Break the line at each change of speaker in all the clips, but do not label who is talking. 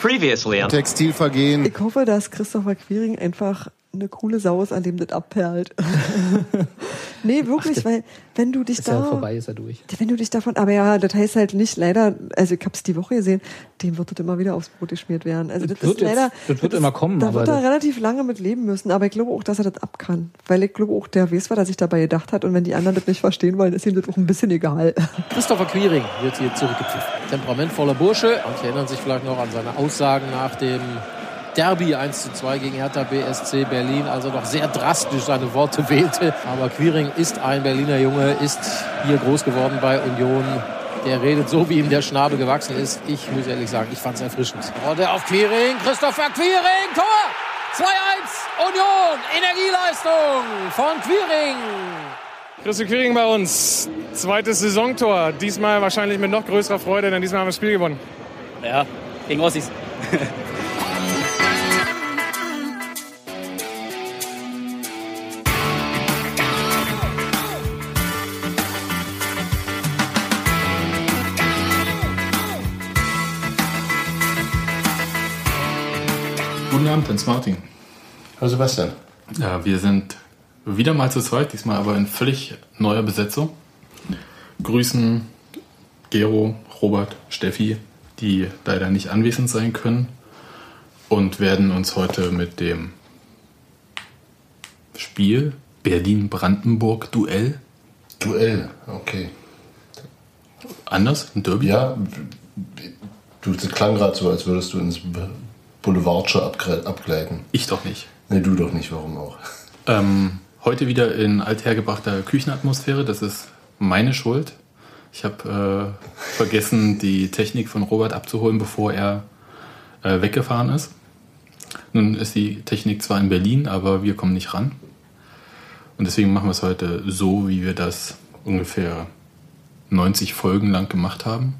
Previously on
Textilvergehen.
Ich hoffe, dass Christopher Quiring einfach eine coole Sau ist, an dem das abperlt. nee, wirklich, weil wenn du dich
Ist
da.
ja vorbei, ist er durch.
Wenn du dich davon, aber ja, das heißt halt nicht leider, also ich hab's die Woche gesehen, dem wird das immer wieder aufs Brot geschmiert werden. Also das,
Das wird
ist leider.
jetzt- das wird immer kommen,
Da
aber
wird er
das-
relativ lange mit leben müssen, aber ich glaube auch, dass er das ab kann. Weil ich glaube auch, der weiß, was er sich dabei gedacht hat und wenn die anderen das nicht verstehen wollen, ist ihm das auch ein bisschen egal.
Christopher Quiring wird hier zurückgepfiffen. Temperamentvoller Bursche. Manche erinnern sich vielleicht noch an seine Aussagen nach dem Derby 1 zu 2 gegen Hertha BSC Berlin, also doch sehr drastisch seine Worte wählte. Aber Quiring ist ein Berliner Junge, ist hier groß geworden bei Union. Der redet so, wie ihm der Schnabel gewachsen ist. Ich muss ehrlich sagen, ich fand es erfrischend. Rolle auf Quiring, Christopher Quiring, Tor! 2-1, Union, Energieleistung von Quiring.
Christoph Quiring bei uns. Zweites Saisontor. Diesmal wahrscheinlich mit noch größerer Freude, denn diesmal haben wir das Spiel gewonnen.
Ja, gegen Ossis.
Abend, Prinz Martin.
Hallo Sebastian.
Ja, wir sind wieder mal zu zweit, diesmal aber in völlig neuer Besetzung. Grüßen Gero, Robert, Steffi, die leider nicht anwesend sein können und werden uns heute mit dem Spiel Berlin-Brandenburg-Duell
Duell, okay.
anders, ein Derby.
Ja, du klang gerade so, als würdest du ins Boulevardsche abgleiten.
Ich doch nicht.
Nee, du doch nicht, warum auch?
Ähm, heute wieder in althergebrachter Küchenatmosphäre. Das ist meine Schuld. Ich habe äh, vergessen, die Technik von Robert abzuholen, bevor er äh, weggefahren ist. Nun ist die Technik zwar in Berlin, aber wir kommen nicht ran. Und deswegen machen wir es heute so, wie wir das ungefähr 90 Folgen lang gemacht haben.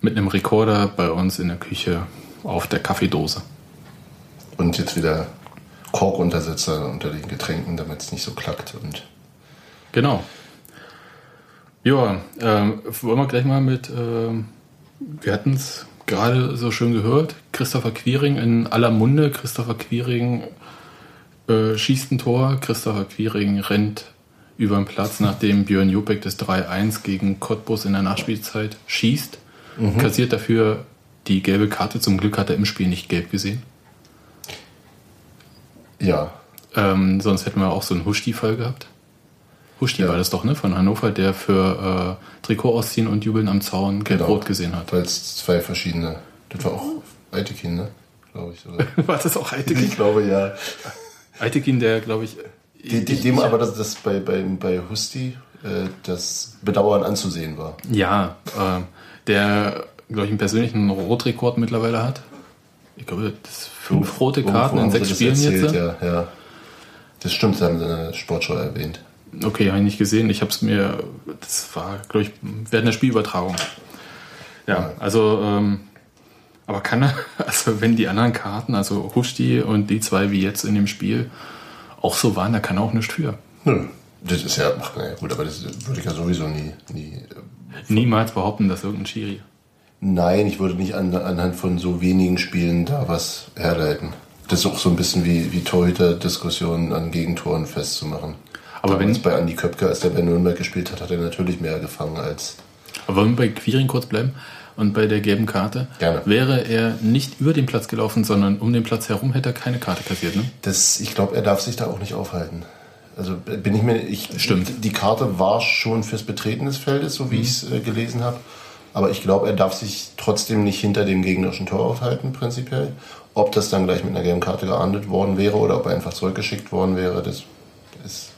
Mit einem Rekorder bei uns in der Küche auf der Kaffeedose.
Und jetzt wieder Korkuntersetzer unter den Getränken, damit es nicht so klackt. Und
Genau. Ja, ähm, wollen wir gleich mal mit, ähm, wir hatten es gerade so schön gehört, Christopher Quiring in aller Munde. Christopher Quiring äh, schießt ein Tor, Christopher Quiring rennt über den Platz, nachdem Björn Jopek das 3-1 gegen Cottbus in der Nachspielzeit schießt, kassiert dafür die gelbe Karte. Zum Glück hat er im Spiel nicht gelb gesehen.
ja,
Ähm, sonst hätten wir auch so einen Huschti-Fall gehabt. Huschti
Ja.
war das doch, ne? Von Hannover, der für äh, Trikot ausziehen und Jubeln am Zaun gelb-rot gesehen hat.
Weil es zwei verschiedene. Das war auch Eitekin, ne? Glaube ich. Oder?
War das auch Eitekin?
ich glaube ja.
Eitekin, der, glaube ich.
Die, die, dem aber, dass das bei, bei, bei Husti äh, das Bedauern anzusehen war.
Ja, äh, der, glaube ich, einen persönlichen Rotrekord mittlerweile hat. Ich glaube, das fünf rote Karten in sechs Spielen
das
jetzt.
erzählt, Ja, ja. Das stimmt, das haben sie in der Sportschau erwähnt.
Okay, habe ich nicht gesehen. Ich habe es mir, das war, glaube ich, während der Spielübertragung. Ja, also, ähm, aber kann er, also wenn die anderen Karten, also Huschti und die zwei wie jetzt in dem Spiel, auch so waren, da kann er auch nichts für.
Nö. Das ist ja, ach, naja, gut, aber das würde ich ja sowieso nie, nie. äh,
Niemals behaupten, dass irgendein Schiri.
Nein, ich würde nicht an, anhand von so wenigen Spielen da was herleiten. Das ist auch so ein bisschen wie, wie Torhüter-Diskussionen an Gegentoren festzumachen.
Aber
Damals
wenn-
bei Andi Köpke, als der bei Nürnberg gespielt hat, hat er natürlich mehr gefangen als.
Aber wollen wir bei Quiring kurz bleiben und bei der gelben Karte?
Gerne.
Wäre er nicht über den Platz gelaufen, sondern um den Platz herum, hätte er keine Karte kassiert, ne?
Das, ich glaube, er darf sich da auch nicht aufhalten. Also bin ich mir, ich,
Stimmt.
Die Karte war schon fürs Betreten des Feldes, so wie ich es äh, gelesen habe. Aber ich glaube, er darf sich trotzdem nicht hinter dem gegnerischen Tor aufhalten, prinzipiell. Ob das dann gleich mit einer gelben Karte geahndet worden wäre oder ob er einfach zurückgeschickt worden wäre, das ist,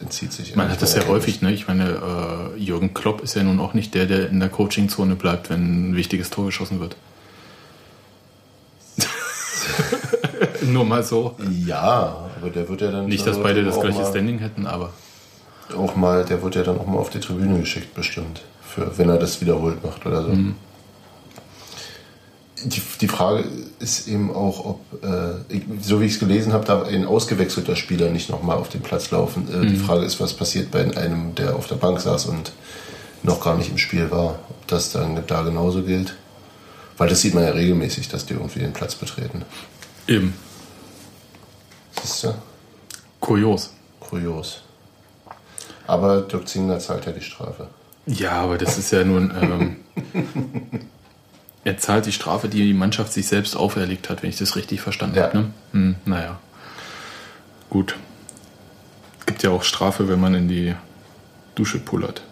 entzieht sich.
Man hat das ja häufig, ne? Ich meine, äh, Jürgen Klopp ist ja nun auch nicht der, der in der Coachingzone bleibt, wenn ein wichtiges Tor geschossen wird. Nur mal so.
Ja, aber der wird ja dann.
Nicht, dass
also
beide das gleiche Standing hätten, aber.
Auch mal, der wird ja dann auch mal auf die Tribüne geschickt, bestimmt. Für, wenn er das wiederholt macht oder so.
Mhm.
Die, die Frage ist eben auch, ob, äh, ich, so wie ich es gelesen habe, darf ein ausgewechselter Spieler nicht nochmal auf den Platz laufen. Äh,
Mhm.
Die Frage ist, was passiert bei einem, der auf der Bank saß und noch gar nicht im Spiel war. Ob das dann da genauso gilt. Weil das sieht man ja regelmäßig, dass die irgendwie den Platz betreten.
Eben.
Siehst du?
Kurios.
Kurios. Aber Dirk Zingler zahlt ja die Strafe.
Ja, aber das ist ja nun. Ähm, er zahlt die Strafe, die die Mannschaft sich selbst auferlegt hat, wenn ich das richtig verstanden
Ja.
habe. Ne? Hm, naja. Gut. Es gibt ja auch Strafe, wenn man in die Dusche pullert.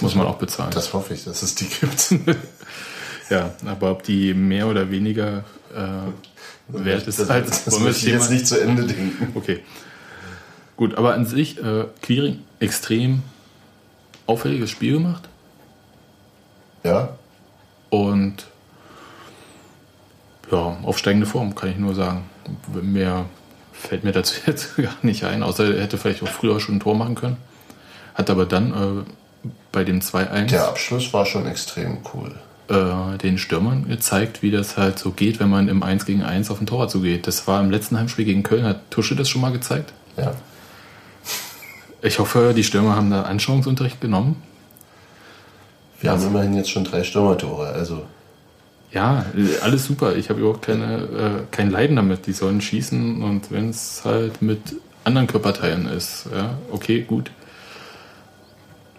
Muss man auch bezahlen.
Das hoffe ich, dass es die gibt.
ja, aber ob die mehr oder weniger äh, wert ist,
das,
als
das möchte ich jetzt nicht zu Ende denken.
Okay. Gut, aber an sich, äh, Quiring, extrem auffälliges Spiel gemacht.
Ja,
Und ja, aufsteigende Form, kann ich nur sagen. Mehr fällt mir dazu jetzt gar nicht ein, außer er hätte vielleicht auch früher schon ein Tor machen können. Hat aber dann äh, bei dem 2-1
der Abschluss war schon extrem cool.
äh, den Stürmern gezeigt, wie das halt so geht, wenn man im 1 gegen 1 auf den Torwart zugeht. Das war im letzten Heimspiel gegen Köln, hat Tusche das schon mal gezeigt.
Ja.
Ich hoffe, die Stürmer haben da Anschauungsunterricht genommen.
Wir haben immerhin jetzt schon drei Stürmertore. Also
Ja, alles super. Ich habe überhaupt keine, äh, kein Leiden damit. Die sollen schießen und wenn es halt mit anderen Körperteilen ist, ja, okay, gut.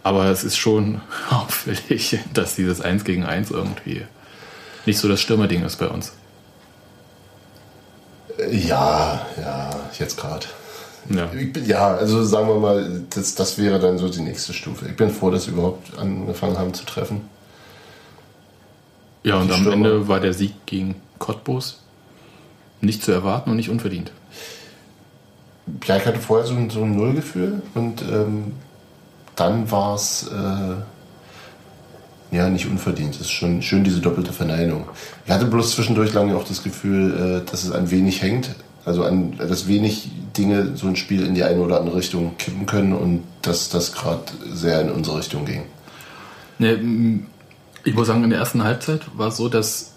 Aber es ist schon auffällig, dass dieses 1 gegen 1 irgendwie nicht so das Stürmerding ist bei uns.
ja, ja, jetzt gerade.
Ja.
Bin- Ja, also sagen wir mal, das, das wäre dann so die nächste Stufe. Ich bin froh, dass wir überhaupt angefangen haben zu treffen.
Ja, und
Die
am
Stürmer.
Ende war der Sieg gegen Cottbus nicht zu erwarten und nicht unverdient.
Ja, ich hatte vorher so ein, so ein Nullgefühl und ähm, dann war es äh, ja nicht unverdient. Es ist schon schön diese doppelte Verneinung. Ich hatte bloß zwischendurch lange auch das Gefühl, äh, dass es an wenig hängt. Also an, dass wenig Dinge so ein Spiel in die eine oder andere Richtung kippen können und dass das gerade sehr in unsere Richtung ging.
Ne, m, ich muss sagen, in der ersten Halbzeit war es so, dass,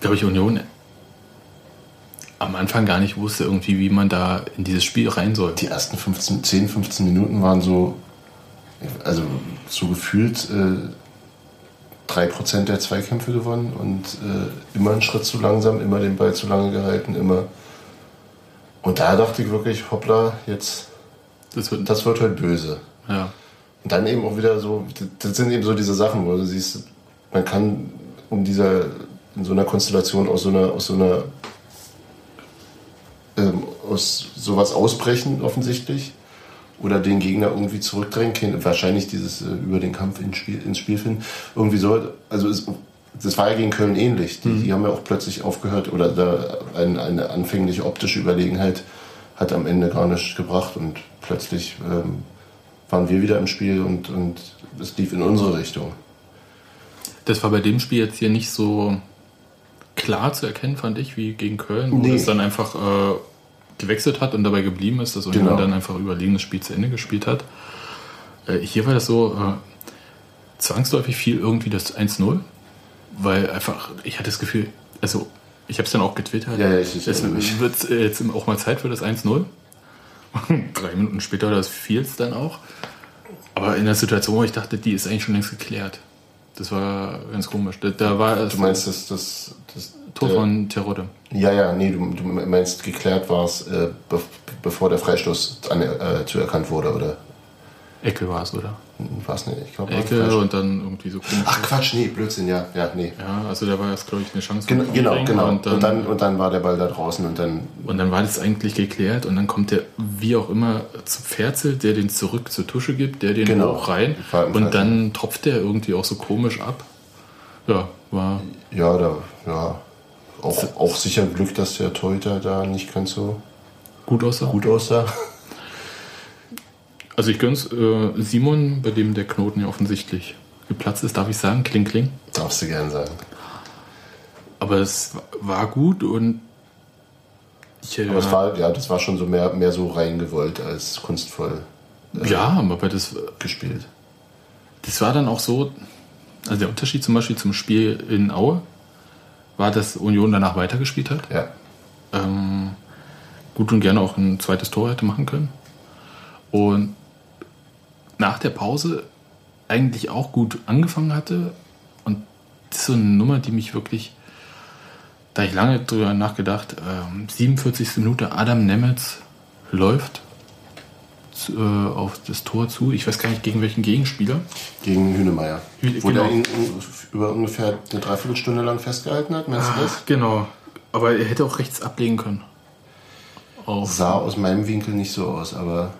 glaube ich, Union am Anfang gar nicht wusste, irgendwie, wie man da in dieses Spiel rein soll.
Die ersten 15, 10, 15 Minuten waren so, also so gefühlt äh, 3% der Zweikämpfe gewonnen und äh, immer einen Schritt zu langsam, immer den Ball zu lange gehalten, immer. Und da dachte ich wirklich, hoppla, jetzt,
Das wird,
das wird halt böse.
ja.
Und dann eben auch wieder so, das sind eben so diese Sachen, wo du siehst, man kann um dieser, in so einer Konstellation aus so einer, aus so einer, ähm, aus sowas ausbrechen offensichtlich oder den Gegner irgendwie zurückdrängen, Kein- wahrscheinlich dieses äh, über den Kampf ins Spiel, ins Spiel finden. Irgendwie so, also es, das war ja gegen Köln ähnlich. Die, die haben ja auch plötzlich aufgehört oder da ein, eine anfängliche optische Überlegenheit hat am Ende gar nichts gebracht und plötzlich ähm, waren wir wieder im Spiel und, und es lief in unsere Richtung.
Das war bei dem Spiel jetzt hier nicht so klar zu erkennen, fand ich, wie gegen Köln, wo
Nee.
es dann einfach äh, gewechselt hat und dabei geblieben ist, dass Union
Genau.
dann einfach überlegen das Spiel zu Ende gespielt hat. Äh, hier war das so, äh, zwangsläufig fiel irgendwie das 1-0, weil einfach, ich hatte das Gefühl, also ich habe es dann auch getwittert,
Ja, ja, ich-
es wird äh, jetzt auch mal Zeit für das 1-0. Drei Minuten später, das fiel es dann auch. Aber in der Situation, wo ich dachte, die ist eigentlich schon längst geklärt. Das war ganz komisch. Da, da war es
Du meinst, dass das, das
Tor von Terodde.
Ja, ja, nee, du, du meinst, geklärt war es, äh, be bevor der Freistoß an, äh, zuerkannt wurde, oder?
Ecke war es, oder?
War es nicht? Ich glaube, es
Ecke und dann irgendwie so komisch.
Ach Quatsch, nee, Blödsinn, ja, ja, nee.
Ja, also da war jetzt, glaube ich, eine Chance
Genau,
von
genau,
Quiring
genau.
Und dann,
und, dann, und dann war der Ball da draußen und dann,
und dann war das eigentlich geklärt und dann kommt der, wie auch immer, zu Ferzel, der den zurück zur Tusche gibt, der den
Genau.
hoch rein und dann tropft der irgendwie auch so komisch ab. Ja, war
ja, da, ja, auch, auch sicher Glück, dass der Torhüter da nicht ganz so
gut aussah.
gut aussah.
Also ich gönn's äh, Simon, bei dem der Knoten ja offensichtlich geplatzt ist, darf ich sagen, kling kling.
Darfst du gern sagen.
Aber es war gut und ich, äh,
Aber es war, ja, das war schon so mehr, mehr so reingewollt als kunstvoll
ja, aber das,
gespielt.
das war dann auch so, also der Unterschied zum Beispiel zum Spiel in Aue war, dass Union danach weitergespielt hat.
Ja.
Ähm, gut und gerne auch ein zweites Tor hätte machen können. Und nach der Pause eigentlich auch gut angefangen hatte. Und das ist so eine Nummer, die mich wirklich, da ich lange drüber nachgedacht, ähm, 47. Minute Adam Nemetz läuft äh, auf das Tor zu. Ich weiß gar nicht, gegen welchen Gegenspieler.
Gegen Hünemeyer.
Hü-
Wo
genau.
der ihn über ungefähr eine Dreiviertelstunde lang festgehalten hat, meinst du das?
Genau. Aber er hätte auch rechts ablegen können. Auf,
Sah aus meinem Winkel nicht so aus, aber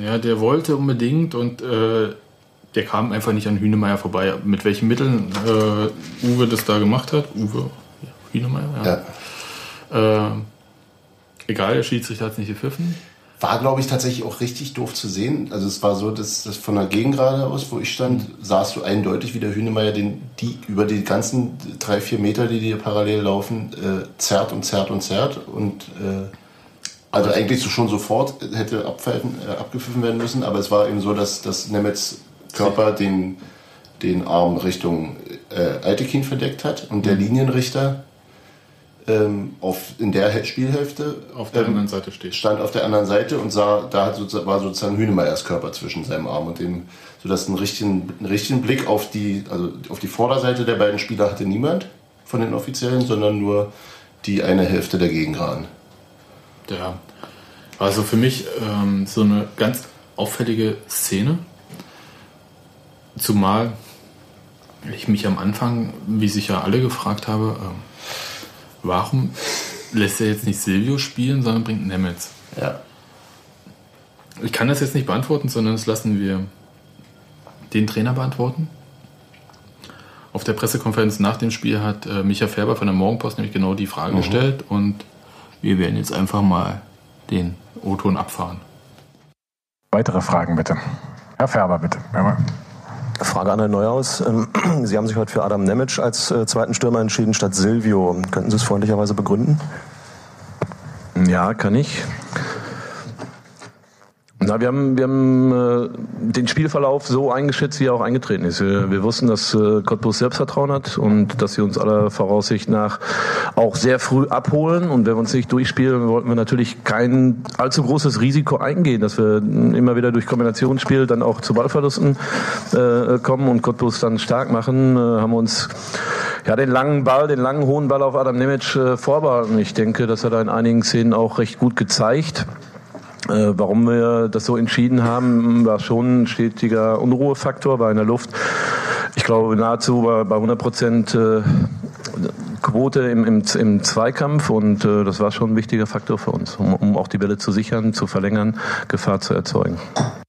ja, der wollte unbedingt und äh, der kam einfach nicht an Hünemeyer vorbei. Mit welchen Mitteln äh, Uwe das da gemacht hat? Uwe ja, Hünemeyer, ja.
ja.
Äh, egal, der Schiedsrichter hat es nicht gepfiffen.
War, glaube ich, tatsächlich auch richtig doof zu sehen. Also es war so, dass, dass von der Gegengrade aus, wo ich stand, sahst du eindeutig, wie der Hünemeyer den, die über die ganzen drei, vier Meter, die dir parallel laufen, äh, zerrt und zerrt und zerrt. Und äh, also eigentlich so schon sofort hätte abpfeifen, äh, abgepfiffen werden müssen, aber es war eben so, dass, dass Nemets Körper den, den Arm Richtung äh, Altekin verdeckt hat und der Linienrichter ähm, auf, in der Spielhälfte
Auf der
ähm,
anderen Seite steht.
stand auf der anderen Seite und sah, da hat sozusagen, war sozusagen Hünemeyers Körper zwischen seinem Arm und dem, sodass einen richtigen, einen richtigen Blick auf die, also auf die Vorderseite der beiden Spieler hatte niemand von den Offiziellen, sondern nur die eine Hälfte der Gegengraden.
Ja. Also für mich ähm, so eine ganz auffällige Szene. Zumal ich mich am Anfang, wie sich ja alle gefragt habe, ähm, warum lässt er jetzt nicht Silvio spielen, sondern bringt Nemetz?
Ja.
Ich kann das jetzt nicht beantworten, sondern das lassen wir den Trainer beantworten. Auf der Pressekonferenz nach dem Spiel hat äh, Micha Färber von der Morgenpost nämlich genau die Frage gestellt und wir werden jetzt einfach mal den O-Ton abfahren.
Weitere Fragen bitte. Herr Färber, bitte. Ja,
Frage an Herrn Neuhaus. Ähm, Sie haben sich heute für Adam Nemec als äh, zweiten Stürmer entschieden statt Silvio. Könnten Sie es freundlicherweise begründen?
Ja, kann ich. Na, wir haben, wir haben äh, den Spielverlauf so eingeschätzt, wie er auch eingetreten ist. Wir, wir wussten, dass äh, Cottbus Selbstvertrauen hat und dass sie uns aller Voraussicht nach auch sehr früh abholen. Und wenn wir uns nicht durchspielen, wollten wir natürlich kein allzu großes Risiko eingehen, dass wir immer wieder durch Kombinationsspiel dann auch zu Ballverlusten äh, kommen und Cottbus dann stark machen. Äh, haben uns ja, den langen Ball, den langen hohen Ball auf Adam Nemec äh, vorbehalten. Ich denke, das hat er in einigen Szenen auch recht gut gezeigt. Äh, warum wir das so entschieden haben, war schon ein stetiger Unruhefaktor bei einer Luft. Ich glaube nahezu bei, bei 100 Prozent äh, Quote im, im, im Zweikampf und äh, das war schon ein wichtiger Faktor für uns, um, um auch die Bälle zu sichern, zu verlängern, Gefahr zu erzeugen.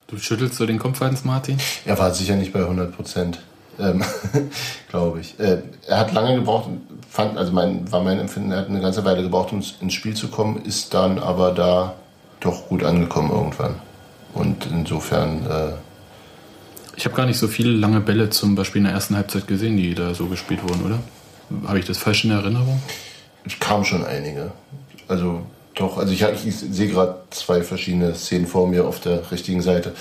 Du schüttelst so den Kopf, Hans Martin?
Er war sicher nicht bei 100 Prozent, ähm, glaube ich. Äh, er hat lange gebraucht, fand, also mein, war mein Empfinden, er hat eine ganze Weile gebraucht, um ins Spiel zu kommen, ist dann aber da doch gut angekommen irgendwann. Und insofern, äh,
Ich habe gar nicht so viele lange Bälle zum Beispiel in der ersten Halbzeit gesehen, die da so gespielt wurden, oder? Habe ich das falsch in Erinnerung?
es kamen schon einige. Also doch, also ich, ich sehe gerade zwei verschiedene Szenen vor mir auf der richtigen Seite.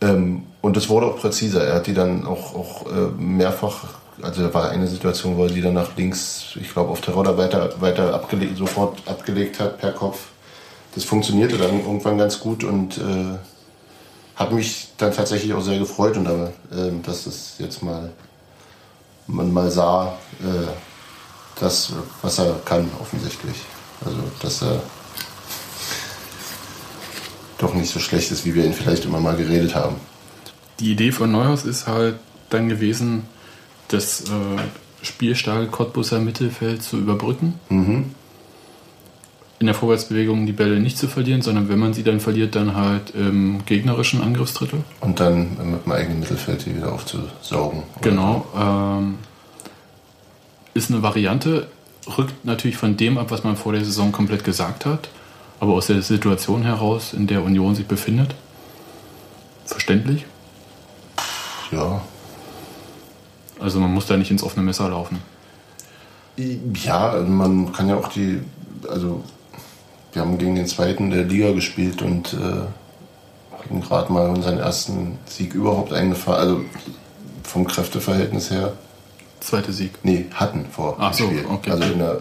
Ähm, und es wurde auch präziser. Er hat die dann auch, auch äh, mehrfach, also da war eine Situation, wo er die dann nach links, ich glaube auf Terodder weiter, weiter abgelegt, sofort abgelegt hat per Kopf. Das funktionierte dann irgendwann ganz gut und äh, hat mich dann tatsächlich auch sehr gefreut und aber, äh, dass es jetzt mal man mal sah, äh, das, was er kann, offensichtlich. Also, dass er doch nicht so schlecht ist, wie wir ihn vielleicht immer mal geredet haben.
Die Idee von Neuhaus ist halt dann gewesen, das äh, spielstarke Cottbuser Mittelfeld zu überbrücken.
Mhm.
In der Vorwärtsbewegung die Bälle nicht zu verlieren, sondern wenn man sie dann verliert, dann halt im gegnerischen Angriffsdrittel.
Und dann mit dem eigenen Mittelfeld die wieder aufzusaugen.
Genau. Ähm, ist eine Variante, rückt natürlich von dem ab, was man vor der Saison komplett gesagt hat, aber aus der Situation heraus, in der Union sich befindet. Verständlich.
Ja.
Also man muss da nicht ins offene Messer laufen.
Ja, man kann ja auch die, also wir haben gegen den zweiten der Liga gespielt und äh, hatten gerade mal unseren ersten Sieg überhaupt eingefahren, also vom Kräfteverhältnis her.
Zweite Sieg.
Nee, hatten vor
Ach
dem
so,
Spiel.
okay.
Also in der,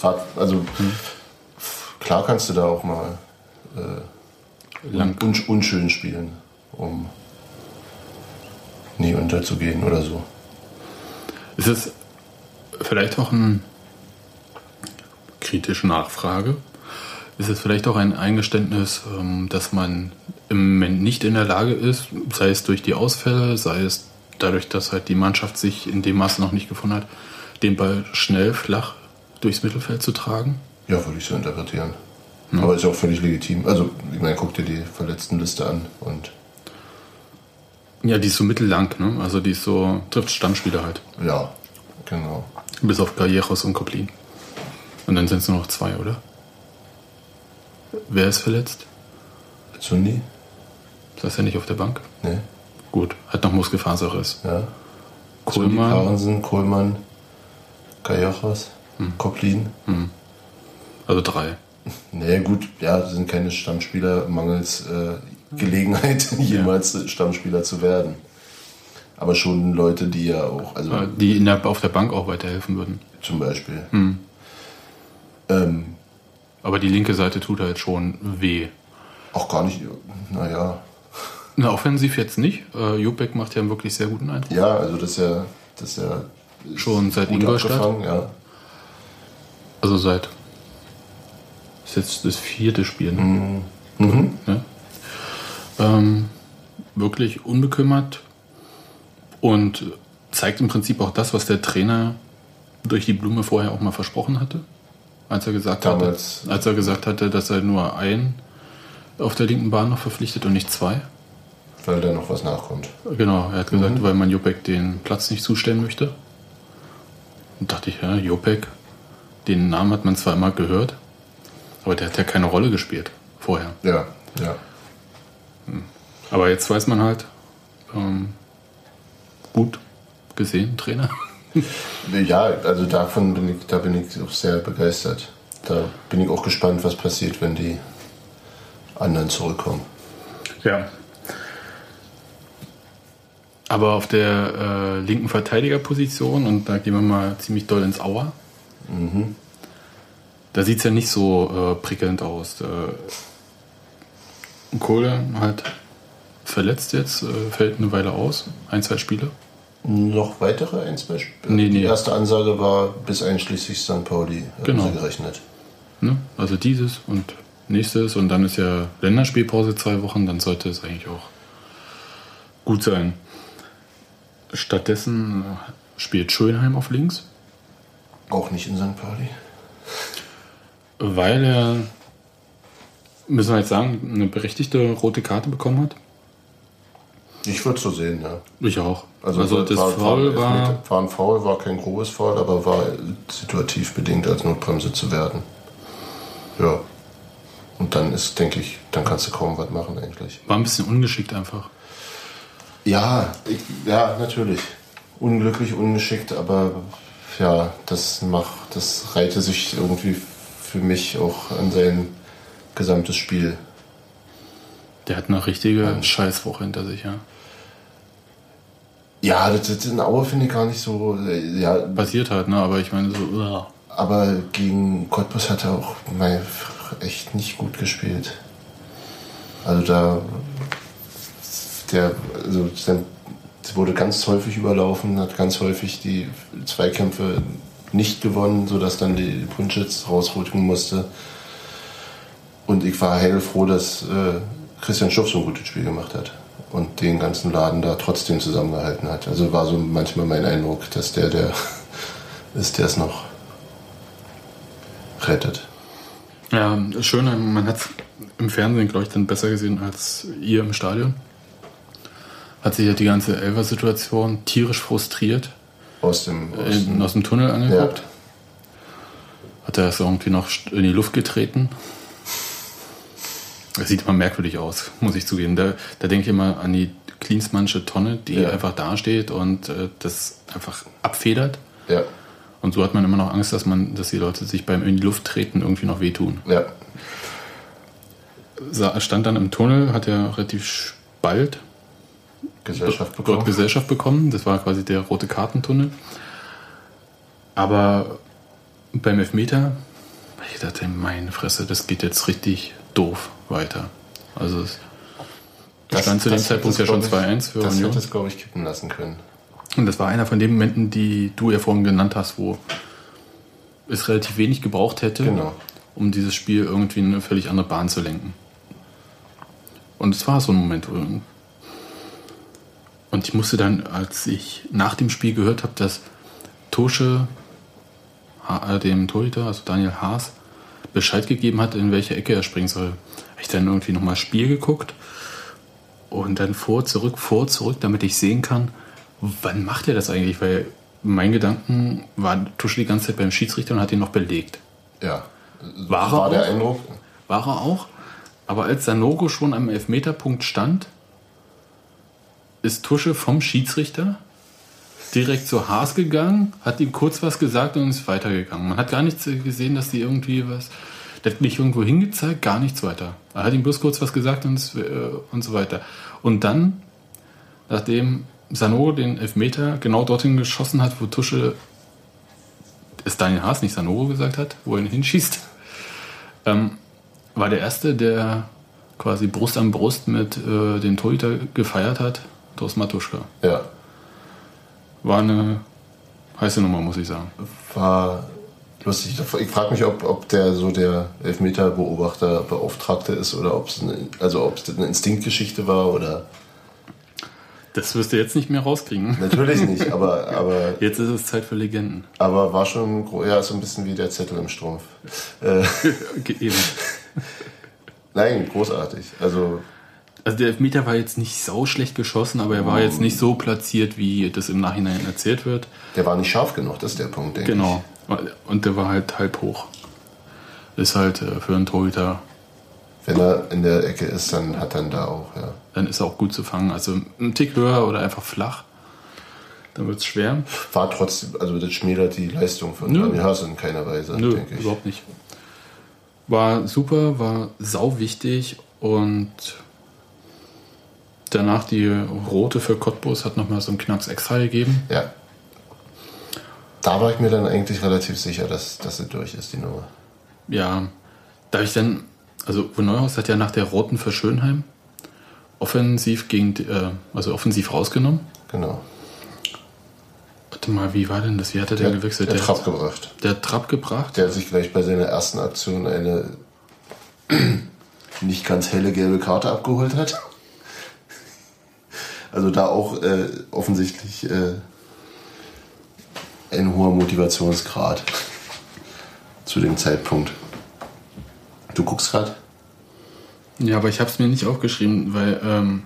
grad, also klar kannst du da auch mal äh,
Lang.
un, unschön spielen, um nie unterzugehen oder so.
Ist es vielleicht auch eine kritische Nachfrage? Ist es vielleicht auch ein Eingeständnis, ähm, dass man im Moment nicht in der Lage ist, sei es durch die Ausfälle, sei es dadurch, dass halt die Mannschaft sich in dem Maße noch nicht gefunden hat, den Ball schnell flach durchs Mittelfeld zu tragen?
Ja, würde ich so interpretieren. Aber ist auch völlig legitim. Also, ich meine, guck dir die Verletztenliste an und
Ja, die ist so mittellang, ne? Also die ist so, trifft Stammspieler halt.
ja, genau.
Bis auf Galleros und Koplin. Und dann sind es nur noch zwei, oder? Wer ist verletzt?
Zundi?
Saß er nicht auf der Bank?
Nee.
Gut, hat noch Muskelfaserriss.
Ja.
Kohlmann.
Parensen, Kohlmann, Kajachas, Koplin.
Also drei.
Nee, gut, ja, sind keine Stammspieler mangels äh, Gelegenheit, jemals Stammspieler zu werden. Aber schon Leute, die ja auch, also
Die der, auf der Bank auch weiterhelfen würden.
zum Beispiel.
Hm.
Ähm,
Aber die linke Seite tut halt schon weh.
auch gar nicht, naja.
Na, offensiv jetzt nicht. Äh, Jupek macht ja einen wirklich sehr guten Eindruck.
Ja, also das ist ja, das ist ja
Schon seit Ingolstadt?
ja.
Also seit. Ist jetzt das vierte Spiel, ne?
Mhm.
Ja. Ähm, wirklich unbekümmert und zeigt im Prinzip auch das, was der Trainer durch die Blume vorher auch mal versprochen hatte. Als er gesagt
Damals.
hatte, als er gesagt hatte, dass er nur einen auf der linken Bahn noch verpflichtet und nicht zwei.
Weil da noch was nachkommt.
Genau, er hat gesagt, weil man Jopek den Platz nicht zustellen möchte. Und dachte ich, ja, Jopek, den Namen hat man zwar immer gehört, aber der hat ja keine Rolle gespielt vorher.
Ja, ja.
Aber jetzt weiß man halt, ähm, gut gesehen, Trainer.
Ja, also davon bin ich, da bin ich auch sehr begeistert. Da bin ich auch gespannt, was passiert, wenn die anderen zurückkommen.
Ja. Aber auf der äh, linken Verteidigerposition, und da gehen wir mal ziemlich doll ins Auer,
Mhm.
da sieht es ja nicht so äh, prickelnd aus. Äh, Kohle halt verletzt jetzt, äh, fällt eine Weile aus, ein, zwei Spiele.
Noch weitere ein, zwei Sp-
Nee,
Die
nee.
erste Ansage war bis einschließlich St. Pauli haben
Genau.
sie gerechnet.
Ne? Also dieses und nächstes und dann ist ja Länderspielpause zwei Wochen, dann sollte es eigentlich auch gut sein. Stattdessen spielt Schönheim auf links,
Auch nicht in St. Pauli.
weil er, müssen wir jetzt sagen, eine berechtigte rote Karte bekommen hat.
Ich würde so sehen, ja.
Ich auch.
Also,
Also, das Foul war,
war ein Foul, war kein grobes Foul, aber war situativ bedingt als Notbremse zu werden. Ja. Und dann ist, denke ich, dann kannst du kaum was machen eigentlich.
war ein bisschen ungeschickt einfach.
Ja, ich, ja, natürlich. Unglücklich, ungeschickt, aber ja, das macht, das reihte sich irgendwie für mich auch an sein gesamtes Spiel.
Der hat eine richtige Scheißwoche hinter sich, ja.
Ja, das, das in Aue finde ich gar nicht so. äh, Ja,
Passiert halt, ne? Aber ich meine so, uah.
aber gegen Cottbus hat er auch mal echt nicht gut gespielt. Also da, der, also der wurde ganz häufig überlaufen, hat ganz häufig die Zweikämpfe nicht gewonnen, sodass dann die Punschitz rausrücken musste. Und ich war heilfroh, dass äh, Christian Schuff so ein gutes Spiel gemacht hat und den ganzen Laden da trotzdem zusammengehalten hat. Also war so manchmal mein Eindruck, dass der der ist, der es noch rettet.
Ja, schön, man hat es im Fernsehen, glaube ich, dann besser gesehen als ihr im Stadion. Hat sich ja die ganze Elfer-Situation tierisch frustriert
Aus dem, aus
in,
dem
aus dem Tunnel angeguckt. Hat er das irgendwie noch in die Luft getreten. Das sieht immer merkwürdig aus, muss ich zugeben. Da, da denke ich immer an die Klinsmannsche Tonne, die
Ja.
einfach dasteht und äh, das einfach abfedert.
ja,
Und so hat man immer noch Angst, dass man, dass die Leute sich beim in die Luft treten irgendwie noch wehtun.
ja,
stand dann im Tunnel, hat er relativ bald
Gesellschaft bekommen.
Gesellschaft bekommen. Das war quasi der rote Kartentunnel. Aber beim Elfmeter, ich dachte, meine Fresse, das geht jetzt richtig doof weiter. Also es, Da stand zu dem Zeitpunkt ja schon 2-1 für
Das
Union.
hätte es, glaube ich, kippen lassen können.
Und das war einer von den Momenten, die du ja vorhin genannt hast, wo es relativ wenig gebraucht hätte,
Genau.
um dieses Spiel irgendwie in eine völlig andere Bahn zu lenken. Und es war so ein Moment. wo- Und ich musste dann, als ich nach dem Spiel gehört habe, dass Tosche äh, dem Torhüter, also Daniel Haas, Bescheid gegeben hat, in welche Ecke er springen soll, habe ich dann irgendwie nochmal Spiel geguckt und dann vor, zurück, vor, zurück, damit ich sehen kann, wann macht er das eigentlich? Weil mein Gedanken war Tusche die ganze Zeit beim Schiedsrichter und hat ihn noch belegt.
Ja.
War er
War der
auch?
Eindruck?
War er auch. Aber als Sanogo schon am Elfmeterpunkt stand, ist Tusche vom Schiedsrichter direkt zu Haas gegangen, hat ihm kurz was gesagt und ist weitergegangen. Man hat gar nichts gesehen, dass die irgendwie was. Der hat nicht irgendwo hingezeigt, gar nichts weiter. Er hat ihm bloß kurz was gesagt und, äh, und so weiter. Und dann, nachdem Sanogo den Elfmeter genau dorthin geschossen hat, wo Tusche es Daniel Haas, nicht Sanogo gesagt hat, wo er ihn hinschießt, ähm, war der Erste, der quasi Brust an Brust mit äh, dem Torhüter gefeiert hat, Dos Matuschka.
Ja.
War eine heiße Nummer, muss ich sagen.
War lustig. Ich frage mich, ob, ob der so der Elfmeterbeobachter Beauftragte ist oder ob es eine, also ob es eine Instinktgeschichte war oder.
Das wirst du jetzt nicht mehr rauskriegen.
Natürlich nicht, aber, aber,
Jetzt ist es Zeit für Legenden.
aber war schon ja, so ein bisschen wie der Zettel im Strumpf. Äh,
Eben.
nein, großartig. Also
Also der Elfmeter war jetzt nicht sau schlecht geschossen, aber er war jetzt nicht so platziert, wie das im Nachhinein erzählt wird.
der war nicht scharf genug, das ist der Punkt, denke
Genau. Und der war halt halb hoch. Ist halt äh, für einen Torhüter,
ich. Wenn er in der Ecke ist, dann hat er ihn da auch, ja.
dann ist er auch gut zu fangen. Also ein Tick höher oder einfach flach, dann wird es schwer.
War trotzdem, also das schmälert die Leistung von
Nö.
Daniel Haas in keiner Weise,
Nö,
denke ich.
überhaupt nicht. War super, war sau wichtig und danach die rote für Cottbus hat nochmal so einen Knacks extra gegeben.
Ja. Da war ich mir dann eigentlich relativ sicher, dass, dass sie durch ist, die Nummer.
Ja, da ich dann, also Uwe Neuhaus hat ja nach der roten für Schönheim offensiv gegen, äh, also offensiv rausgenommen.
Genau.
Warte mal, wie war denn das? Wie hat er denn gewechselt?
der
Der,
Trapp gebracht.
der hat Trapp gebracht.
Der hat sich gleich bei seiner ersten Aktion eine nicht ganz helle gelbe Karte abgeholt hat. Also da auch äh, offensichtlich äh, ein hoher Motivationsgrad zu dem Zeitpunkt. Du guckst gerade?
Ja, aber ich habe es mir nicht aufgeschrieben, weil ähm,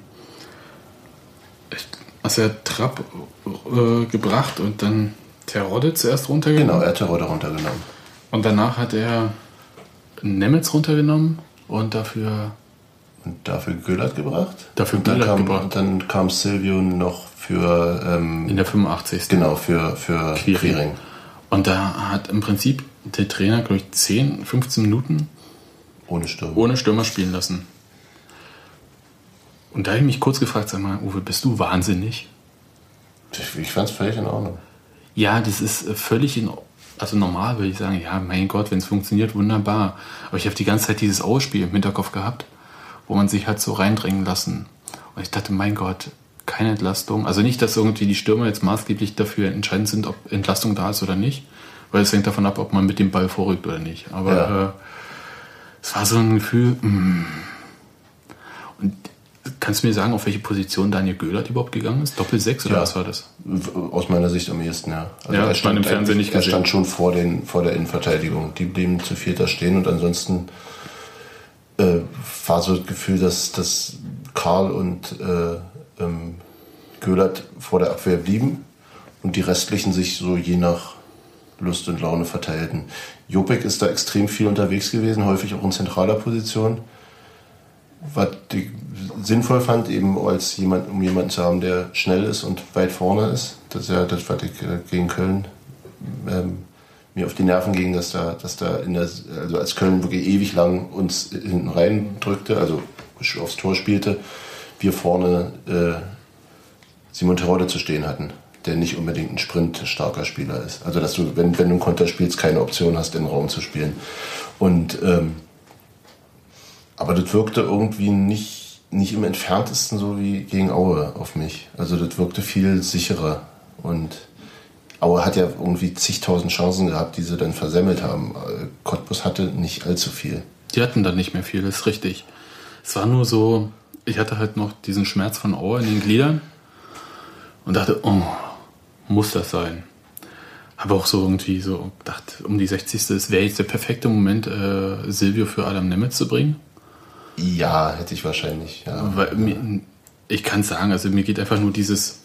ich, also er Trapp äh, gebracht und dann Terodde zuerst runtergenommen.
Genau, er hat Terodde runtergenommen.
Und danach hat er Nemetz runtergenommen und dafür
Und dafür Göllert gebracht.
Dafür
und dann
Göllert
kam,
gebracht.
Und dann kam Silvio noch für ähm,
in der 85.
genau für, für
Quiring.
Quiring.
Und da hat im Prinzip der Trainer, glaube ich, 10, 15 Minuten
Ohne Sturm.
ohne Stürmer spielen lassen. Und da habe ich mich kurz gefragt, sag mal, Uwe, bist du wahnsinnig?
Ich, fand es völlig in Ordnung.
Ja, das ist äh, völlig in also normal würde ich sagen, ja, mein Gott, wenn es funktioniert, wunderbar. Aber ich habe die ganze Zeit dieses Ausspiel im Hinterkopf gehabt, wo man sich halt so reindrängen lassen. Und ich dachte, mein Gott, keine Entlastung. Also nicht, dass irgendwie die Stürmer jetzt maßgeblich dafür entscheidend sind, ob Entlastung da ist oder nicht, weil es hängt davon ab, ob man mit dem Ball vorrückt oder nicht. Aber
Ja.
äh, es war so ein Gefühl. mm. Und kannst du mir sagen, auf welche Position Daniel Göhlert überhaupt gegangen ist? Doppel-6 oder
Ja.
was war das?
Aus meiner Sicht am ehesten, ja. Also
Ja, hat man im Fernsehen nicht
Er
gesehen.
stand schon vor, den, vor der Innenverteidigung. Die blieben zu vierter stehen und ansonsten äh, war so das Gefühl, dass, dass Karl und äh, ähm, Göhlert vor der Abwehr blieben und die restlichen sich so je nach Lust und Laune verteilten. Jopek ist da extrem viel unterwegs gewesen, häufig auch in zentraler Position. Was ich sinnvoll fand, eben als jemand, um jemanden zu haben, der schnell ist und weit vorne ist. Das ist ja das, was ich äh, gegen Köln ähm, mir auf die Nerven ging, dass da, dass da in der, also als Köln wirklich ewig lang uns hinten rein drückte, also aufs Tor spielte, wir vorne äh, Simon Terodde zu stehen hatten, der nicht unbedingt ein sprintstarker Spieler ist. Also dass du, wenn, wenn du einen Konter spielst, keine Option hast, den Raum zu spielen. Und ähm, aber das wirkte irgendwie nicht nicht im entferntesten so wie gegen Aue auf mich. Also das wirkte viel sicherer. Und Aue hat ja irgendwie zigtausend Chancen gehabt, die sie dann versemmelt haben. Äh, Cottbus hatte nicht allzu viel.
Die hatten dann nicht mehr viel, das ist richtig. Es war nur so, ich hatte halt noch diesen Schmerz von Aue in den Gliedern und dachte, oh, muss das sein? Habe auch so irgendwie so gedacht, um die 60. Es wäre jetzt der perfekte Moment, äh, Silvio für Adam Nemetz zu bringen.
Ja, hätte ich wahrscheinlich. Ja.
Weil mir, ich kann sagen, also mir geht einfach nur dieses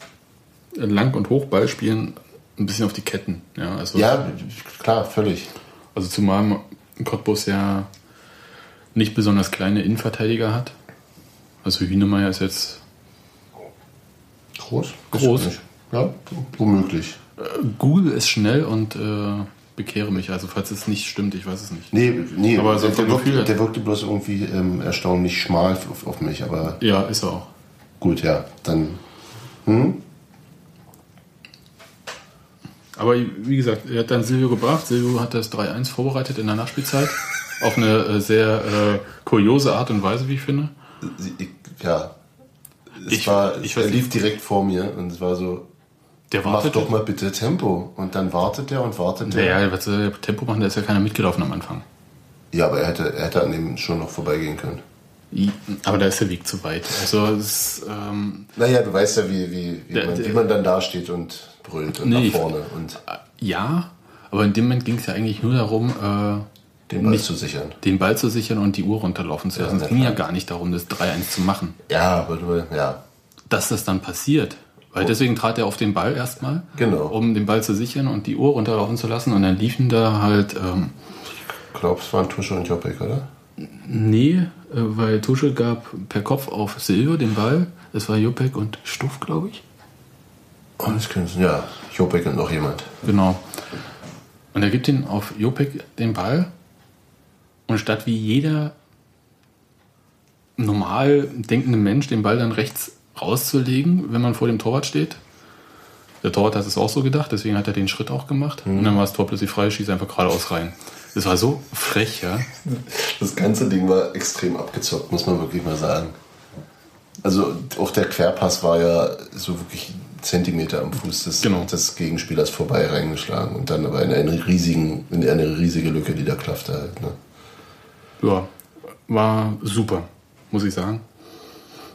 Lang- und Hochballspielen ein bisschen auf die Ketten. Ja, also,
ja klar, völlig.
Also zumal Cottbus ja nicht besonders kleine Innenverteidiger hat. Also Hühnemeier ist jetzt
groß.
Groß.
Ja, womöglich.
Äh, Google ist schnell und äh, bekehre mich. Also falls es nicht stimmt, ich weiß es nicht.
Nee, nee
aber
der, der, wirkte, der wirkte bloß irgendwie ähm, erstaunlich schmal auf, auf, mich. Aber
ja, ist er auch.
Gut, ja, dann. Hm?
Aber wie gesagt, er hat dann Silvio gebracht. Silvio hat das 3-1 vorbereitet in der Nachspielzeit. auf eine äh, sehr äh, kuriose Art und Weise, wie ich finde.
Ja. Es
Ich-
war,
ich
er lief
nicht.
direkt vor mir und es war so.
Der
Mach
wartet
doch mal bitte Tempo. Und dann wartet er und wartet er.
Naja, was soll der Tempo machen? Da ist ja keiner mitgelaufen am Anfang.
Ja, aber er hätte, er hätte an dem schon noch vorbeigehen können.
Aber da ist der Weg zu weit. Also es, ähm,
Naja, du weißt ja, wie, wie, wie,
Der-
man,
der-
wie man dann da steht und und
Nee,
nach vorne und
ja, aber in dem Moment ging es ja eigentlich nur darum, äh,
den Ball
nicht-
zu sichern.
den Ball zu sichern und die Uhr runterlaufen zu
Ja,
lassen.
na
es ging ja gar nicht darum, das 3-1 zu machen.
Ja, aber du, ja.
Dass das dann passiert. Weil deswegen trat er auf den Ball erstmal,
Genau.
um den Ball zu sichern und die Uhr runterlaufen zu lassen. Und dann liefen da halt, ähm,
Ich glaube, es waren Tusche und Joppik, oder?
nee, äh, weil Tusche gab per Kopf auf Silvio den Ball. Es war Jopek und Stuff, glaube ich.
Sie, ja. Joppik und noch jemand.
Genau. Und er gibt ihn auf Jopek den Ball. Und statt wie jeder normal denkende Mensch den Ball dann rechts rauszulegen, wenn man vor dem Torwart steht. Der Torwart hat es auch so gedacht, deswegen hat er den Schritt auch gemacht. Und dann war das Tor plötzlich frei, schießt einfach geradeaus rein. Das war so frech, ja.
Das ganze Ding war extrem abgezockt, muss man wirklich mal sagen. Also auch der Querpass war ja so wirklich Zentimeter am Fuß des,
Genau.
des Gegenspielers vorbei reingeschlagen und dann aber in eine, riesigen, in eine riesige Lücke, die da klaffte halt. Ne?
Ja, war super, muss ich sagen.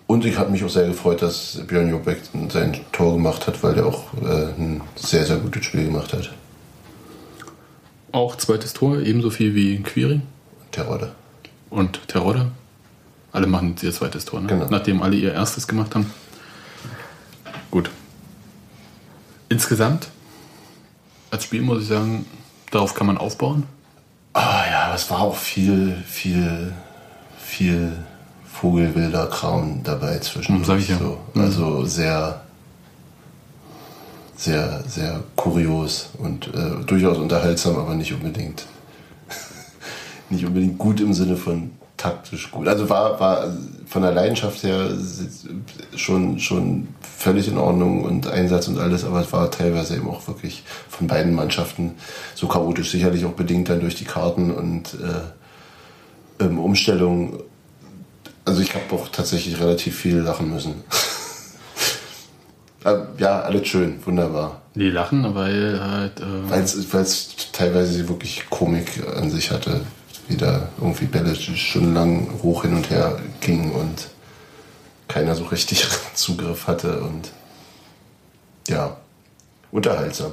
Und ich habe mich auch sehr gefreut, dass Björn Jobek sein Tor gemacht hat, weil der auch äh, ein sehr, sehr gutes Spiel gemacht hat.
Auch zweites Tor, ebenso viel wie Quiring
Terodde.
und Terodde. Alle machen ihr zweites Tor, ne?
Genau.
nachdem alle ihr erstes gemacht haben. Gut. Insgesamt, als Spiel muss ich sagen, darauf kann man aufbauen.
Ah ja, es war auch viel, viel, viel vogelwilder Kram dabei zwischen.
Hm, sag ich ja.
So,
Hm.
also sehr, sehr, sehr kurios und äh, durchaus unterhaltsam, aber nicht unbedingt, nicht unbedingt gut im Sinne von taktisch gut. Also war, war von der Leidenschaft her schon, schon völlig in Ordnung und Einsatz und alles, aber es war teilweise eben auch wirklich von beiden Mannschaften so chaotisch, sicherlich auch bedingt dann durch die Karten und äh, ähm, Umstellungen. Also ich habe auch tatsächlich relativ viel lachen müssen. Ja, alles schön, wunderbar.
Die lachen, weil halt. Äh,
Weil es teilweise wirklich Komik an sich hatte. Wie da irgendwie Bälle stundenlang hoch hin und her gingen und keiner so richtig Zugriff hatte und ja, unterhaltsam.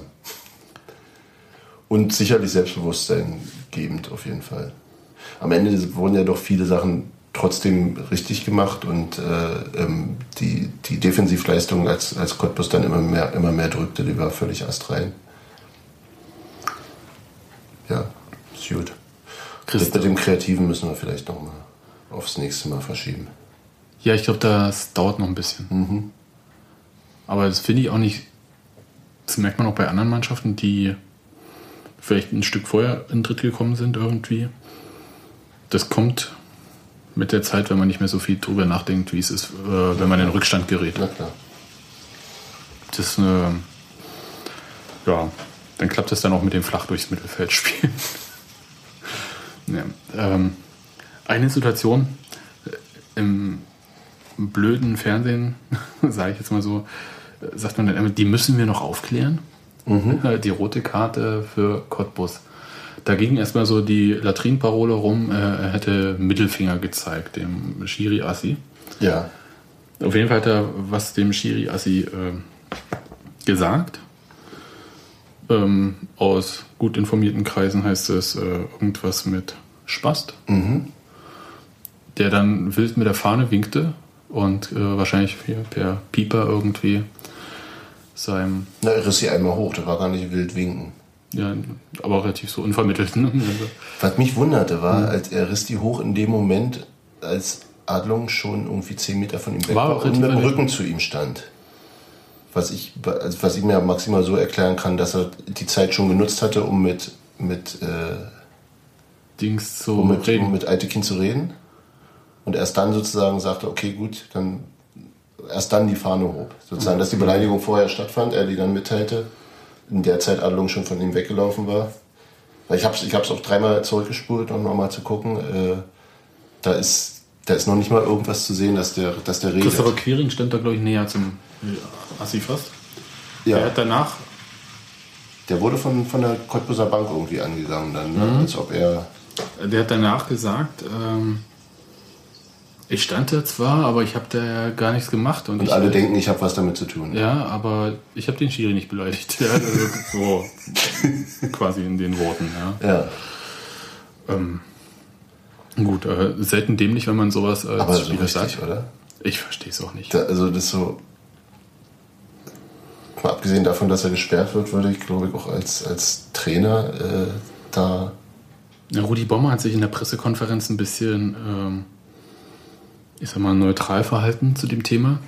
Und sicherlich Selbstbewusstsein gebend auf jeden Fall. Am Ende wurden ja doch viele Sachen trotzdem richtig gemacht und äh, ähm, die, die Defensivleistung, als, als Cottbus dann immer mehr, immer mehr drückte, die war völlig astrein. Ja, ist gut. Das mit dem Kreativen müssen wir vielleicht noch mal aufs nächste Mal verschieben.
ja, ich glaube, das dauert noch ein bisschen.
Mhm.
Aber das finde ich auch nicht. Das merkt man auch bei anderen Mannschaften, die vielleicht ein Stück vorher in Dritt gekommen sind irgendwie. Das kommt mit der Zeit, wenn man nicht mehr so viel drüber nachdenkt, wie es ist, äh, wenn man in Rückstand gerät.
Na klar.
Das ist eine. Ja, dann klappt es dann auch mit dem Flach durchs Mittelfeld spielen. Ja, ähm, eine Situation äh, im blöden Fernsehen, sage ich jetzt mal so, äh, sagt man dann immer, die müssen wir noch aufklären. Äh, Die rote Karte für Cottbus. Da ging erstmal so die Latrinenparole rum, er hätte Mittelfinger gezeigt, dem Schiri Assi.
Ja.
Auf jeden Fall hat er was dem Schiri Assi äh, gesagt. Ähm, aus gut informierten Kreisen heißt es äh, irgendwas mit Spast. Der dann wild mit der Fahne winkte und äh, wahrscheinlich per Pieper irgendwie seinem,
Na, er riss sie einmal hoch, der war gar nicht wild winken.
ja, aber relativ so unvermittelt. Ne? Also,
Was mich wunderte war, als er riss die hoch in dem Moment, als Adlung schon irgendwie 10 Meter von ihm weg
War
war,
auch
und mit dem Rücken zu ihm stand. Was ich, also was ich mir maximal so erklären kann, dass er die Zeit schon genutzt hatte, um mit, mit, äh,
Dings zu
um mit,
reden.
um mit Altekin zu reden. Und erst dann sozusagen sagte, okay, gut, dann erst dann die Fahne hob. Sozusagen, dass die Beleidigung vorher stattfand, er die dann mitteilte, in der Zeit Adlung schon von ihm weggelaufen war. Ich habe es ich hab's auch dreimal zurückgespult, um nochmal zu gucken. Äh, da, ist, da ist noch nicht mal irgendwas zu sehen, dass der, dass der redet.
Christopher Quiring stand da, glaube ich, näher zum Assi fast.
Ja.
Er hat danach
Der wurde von, von der Cottbuser Bank irgendwie angegangen dann, ne?
Mhm.
als ob er...
Der hat danach gesagt, ähm, ich stand da zwar, aber ich habe da ja gar nichts gemacht. Und,
Und
ich,
alle denken, ich habe was damit zu tun.
Ja, aber ich habe den Schiri nicht beleidigt. Ja, also so quasi in den Worten. Ja.
Ja.
Ähm, gut, äh, selten dämlich, wenn man sowas als
Aber so richtig,
sagt.
oder?
Ich verstehe es auch nicht.
Da, also das so... Mal abgesehen davon, dass er gesperrt wird, würde ich, glaube ich, auch als, als Trainer äh, da...
Ja, Rudi Bommer hat sich in der Pressekonferenz ein bisschen, ähm, ich sag mal, neutral verhalten zu dem Thema.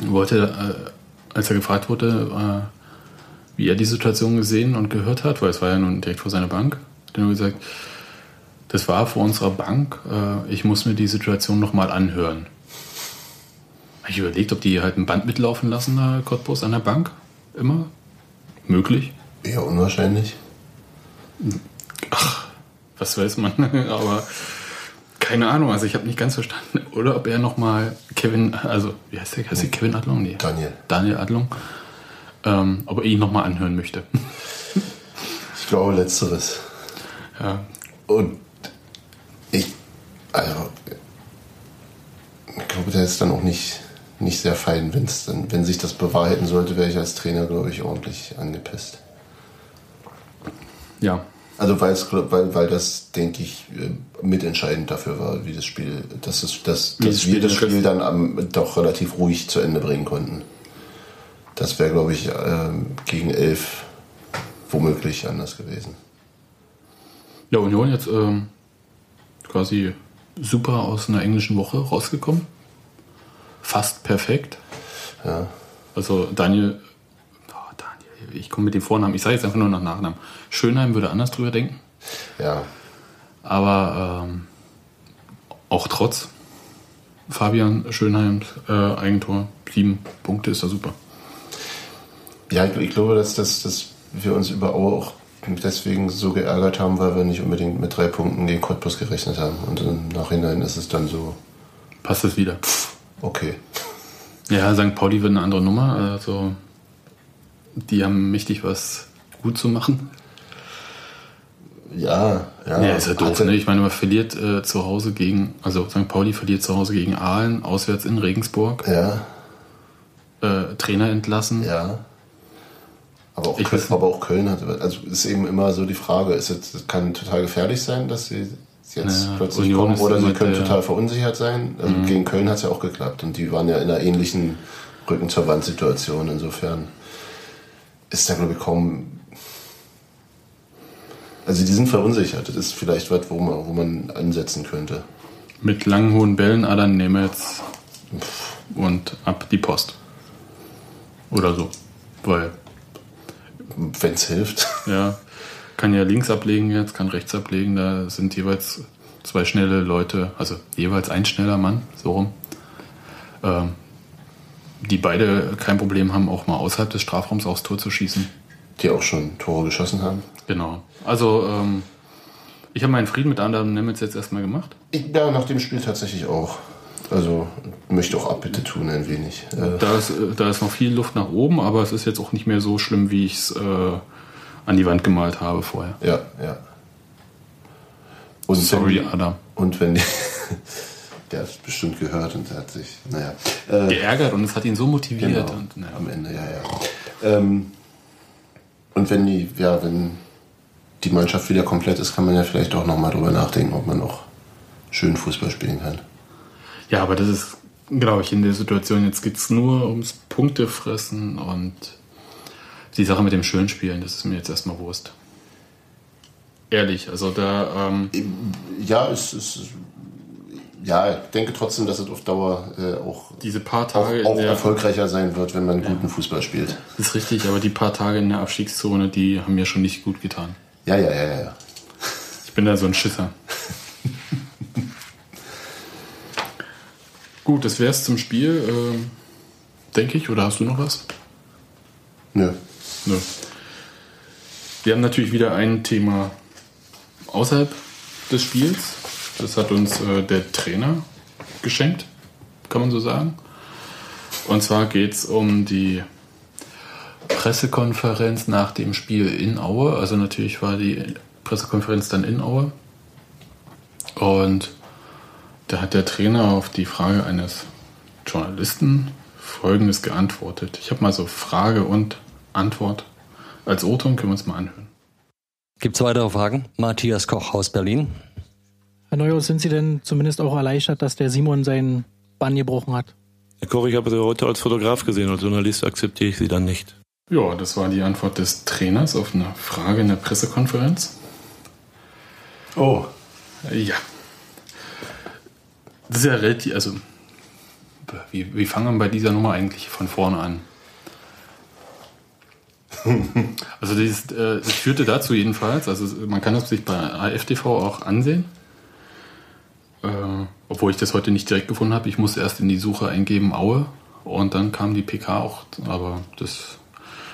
Er wollte, äh, als er gefragt wurde, äh, wie er die Situation gesehen und gehört hat, weil es war ja nun direkt vor seiner Bank, hat er nur gesagt, das war vor unserer Bank, äh, ich muss mir die Situation nochmal anhören. Ich überlegt, ob die halt ein Band mitlaufen lassen, da Cottbus an der Bank. Immer. Möglich.
Eher unwahrscheinlich.
was weiß man, aber keine Ahnung, also ich habe nicht ganz verstanden. Oder ob er nochmal Kevin, also wie heißt der? Heißt der Kevin Adlung? Nee.
Daniel.
Daniel Adlung. Ähm, ob er ihn nochmal anhören möchte.
Ich glaube, letzteres.
Ja.
Und ich, also, ich glaube, der ist dann auch nicht, nicht sehr fein, wenn's dann, wenn sich das bewahrheiten sollte, wäre ich als Trainer, glaube ich, ordentlich angepisst.
Ja.
Also weil, weil das, denke ich, äh, mitentscheidend dafür war, wie das Spiel, dass, es, dass, dass
Spiel
wir das Spiel dann am, doch relativ ruhig zu Ende bringen konnten. Das wäre, glaube ich, ähm, gegen elf womöglich anders gewesen.
Ja, Union jetzt ähm, quasi super aus einer englischen Woche rausgekommen. Fast perfekt.
Ja.
Also Daniel, oh, Daniel, ich komme mit dem Vornamen, ich sage jetzt einfach nur nach Nachnamen. Schönheim würde anders drüber denken.
Ja.
Aber ähm, auch trotz Fabian Schönheims äh, Eigentor, sieben Punkte ist da super.
Ja, ich, ich glaube, dass, dass, dass wir uns über Aue auch deswegen so geärgert haben, weil wir nicht unbedingt mit drei Punkten gegen Cottbus gerechnet haben. Und im Nachhinein ist es dann so,
Passt es wieder.
okay.
Ja, St. Pauli wird eine andere Nummer. Also die haben mächtig was gut zu machen.
Ja, ja.
Ja, ist ja doof. Ne? Ich meine, man verliert äh, zu Hause gegen, also St. Pauli verliert zu Hause gegen Aalen, auswärts in Regensburg.
Ja,
Äh, Trainer entlassen.
ja. Aber auch, Köln, aber auch Köln hat, also ist eben immer so die Frage, ist es, kann total gefährlich sein, dass sie jetzt
Ja,
plötzlich
Union
kommen oder sie können
der-
total verunsichert sein. Also
Mhm.
Gegen Köln hat es ja auch geklappt und die waren ja in einer ähnlichen Rücken zur Wand Situation. Insofern ist da glaube ich kaum also die sind verunsichert. Das ist vielleicht was, wo man, wo man ansetzen könnte.
Mit langen, hohen Bällen, Adern Nemetz und ab die Post. Oder so. Weil,
Wenn es hilft.
ja, kann ja links ablegen jetzt, kann rechts ablegen. Da sind jeweils zwei schnelle Leute, also jeweils ein schneller Mann, so rum. Ähm, die beide kein Problem haben, auch mal außerhalb des Strafraums aufs Tor zu schießen.
Die auch schon Tore geschossen haben.
Genau. Also, ähm, ich habe meinen Frieden mit Adam Nemetz jetzt erstmal gemacht.
Ich, ja, nach dem Spiel tatsächlich auch. Also möchte auch Abbitte tun ein wenig. Äh,
Da ist, äh, da ist noch viel Luft nach oben, aber es ist jetzt auch nicht mehr so schlimm, wie ich es äh, an die Wand gemalt habe vorher.
ja, ja. Und
Sorry,
wenn die,
Adam.
Und wenn die, der hat es bestimmt gehört und hat sich, naja. Äh,
Geärgert und es hat ihn so motiviert.
Genau,
Und, naja.
am Ende, ja, ja. Ähm, und wenn die, ja, wenn die Mannschaft wieder komplett ist, kann man ja vielleicht auch nochmal drüber nachdenken, ob man auch schön Fußball spielen kann.
Ja, aber das ist, glaube ich, in der Situation, jetzt geht es nur ums Punktefressen und die Sache mit dem Schönspielen, das ist mir jetzt erstmal Wurst. Ehrlich, also da, ähm,
Ja, es ist. Ja, ich denke trotzdem, dass es auf Dauer äh, auch,
diese paar
auch,
Tage
auch
der,
erfolgreicher sein wird, wenn man guten Fußball spielt.
Das ist richtig, aber die paar Tage in der Abstiegszone, die haben mir schon nicht gut getan.
Ja, ja, ja, ja, ja.
Ich bin da so ein Schisser. Gut, das wär's zum Spiel, ähm, denke ich. Oder hast du noch was?
Nö.
Nö. Wir haben natürlich wieder ein Thema außerhalb des Spiels. Das hat uns äh, der Trainer geschenkt, kann man so sagen. Und zwar geht es um die Pressekonferenz nach dem Spiel in Aue. Also natürlich war die Pressekonferenz dann in Aue. Und da hat der Trainer auf die Frage eines Journalisten Folgendes geantwortet. Ich habe mal so Frage und Antwort als O-Ton, können wir uns mal anhören.
Gibt es weitere Fragen? Matthias Koch aus Berlin.
Herr Neuhaus, sind Sie denn zumindest auch erleichtert, dass der Simon seinen Bann gebrochen hat?
Herr Koch, ich habe Sie heute als Fotograf gesehen, als Journalist akzeptiere ich Sie dann nicht.
Ja, das war die Antwort des Trainers auf eine Frage in der Pressekonferenz.
Oh.
Ja. Das ist ja relativ, also, wie, wie fangen wir bei dieser Nummer eigentlich von vorne an? Also das, äh, das führte dazu jedenfalls, also man kann das sich bei AFTV auch ansehen, äh, obwohl ich das heute nicht direkt gefunden habe. Ich musste erst in die Suche eingeben Aue und dann kam die PK auch, aber das,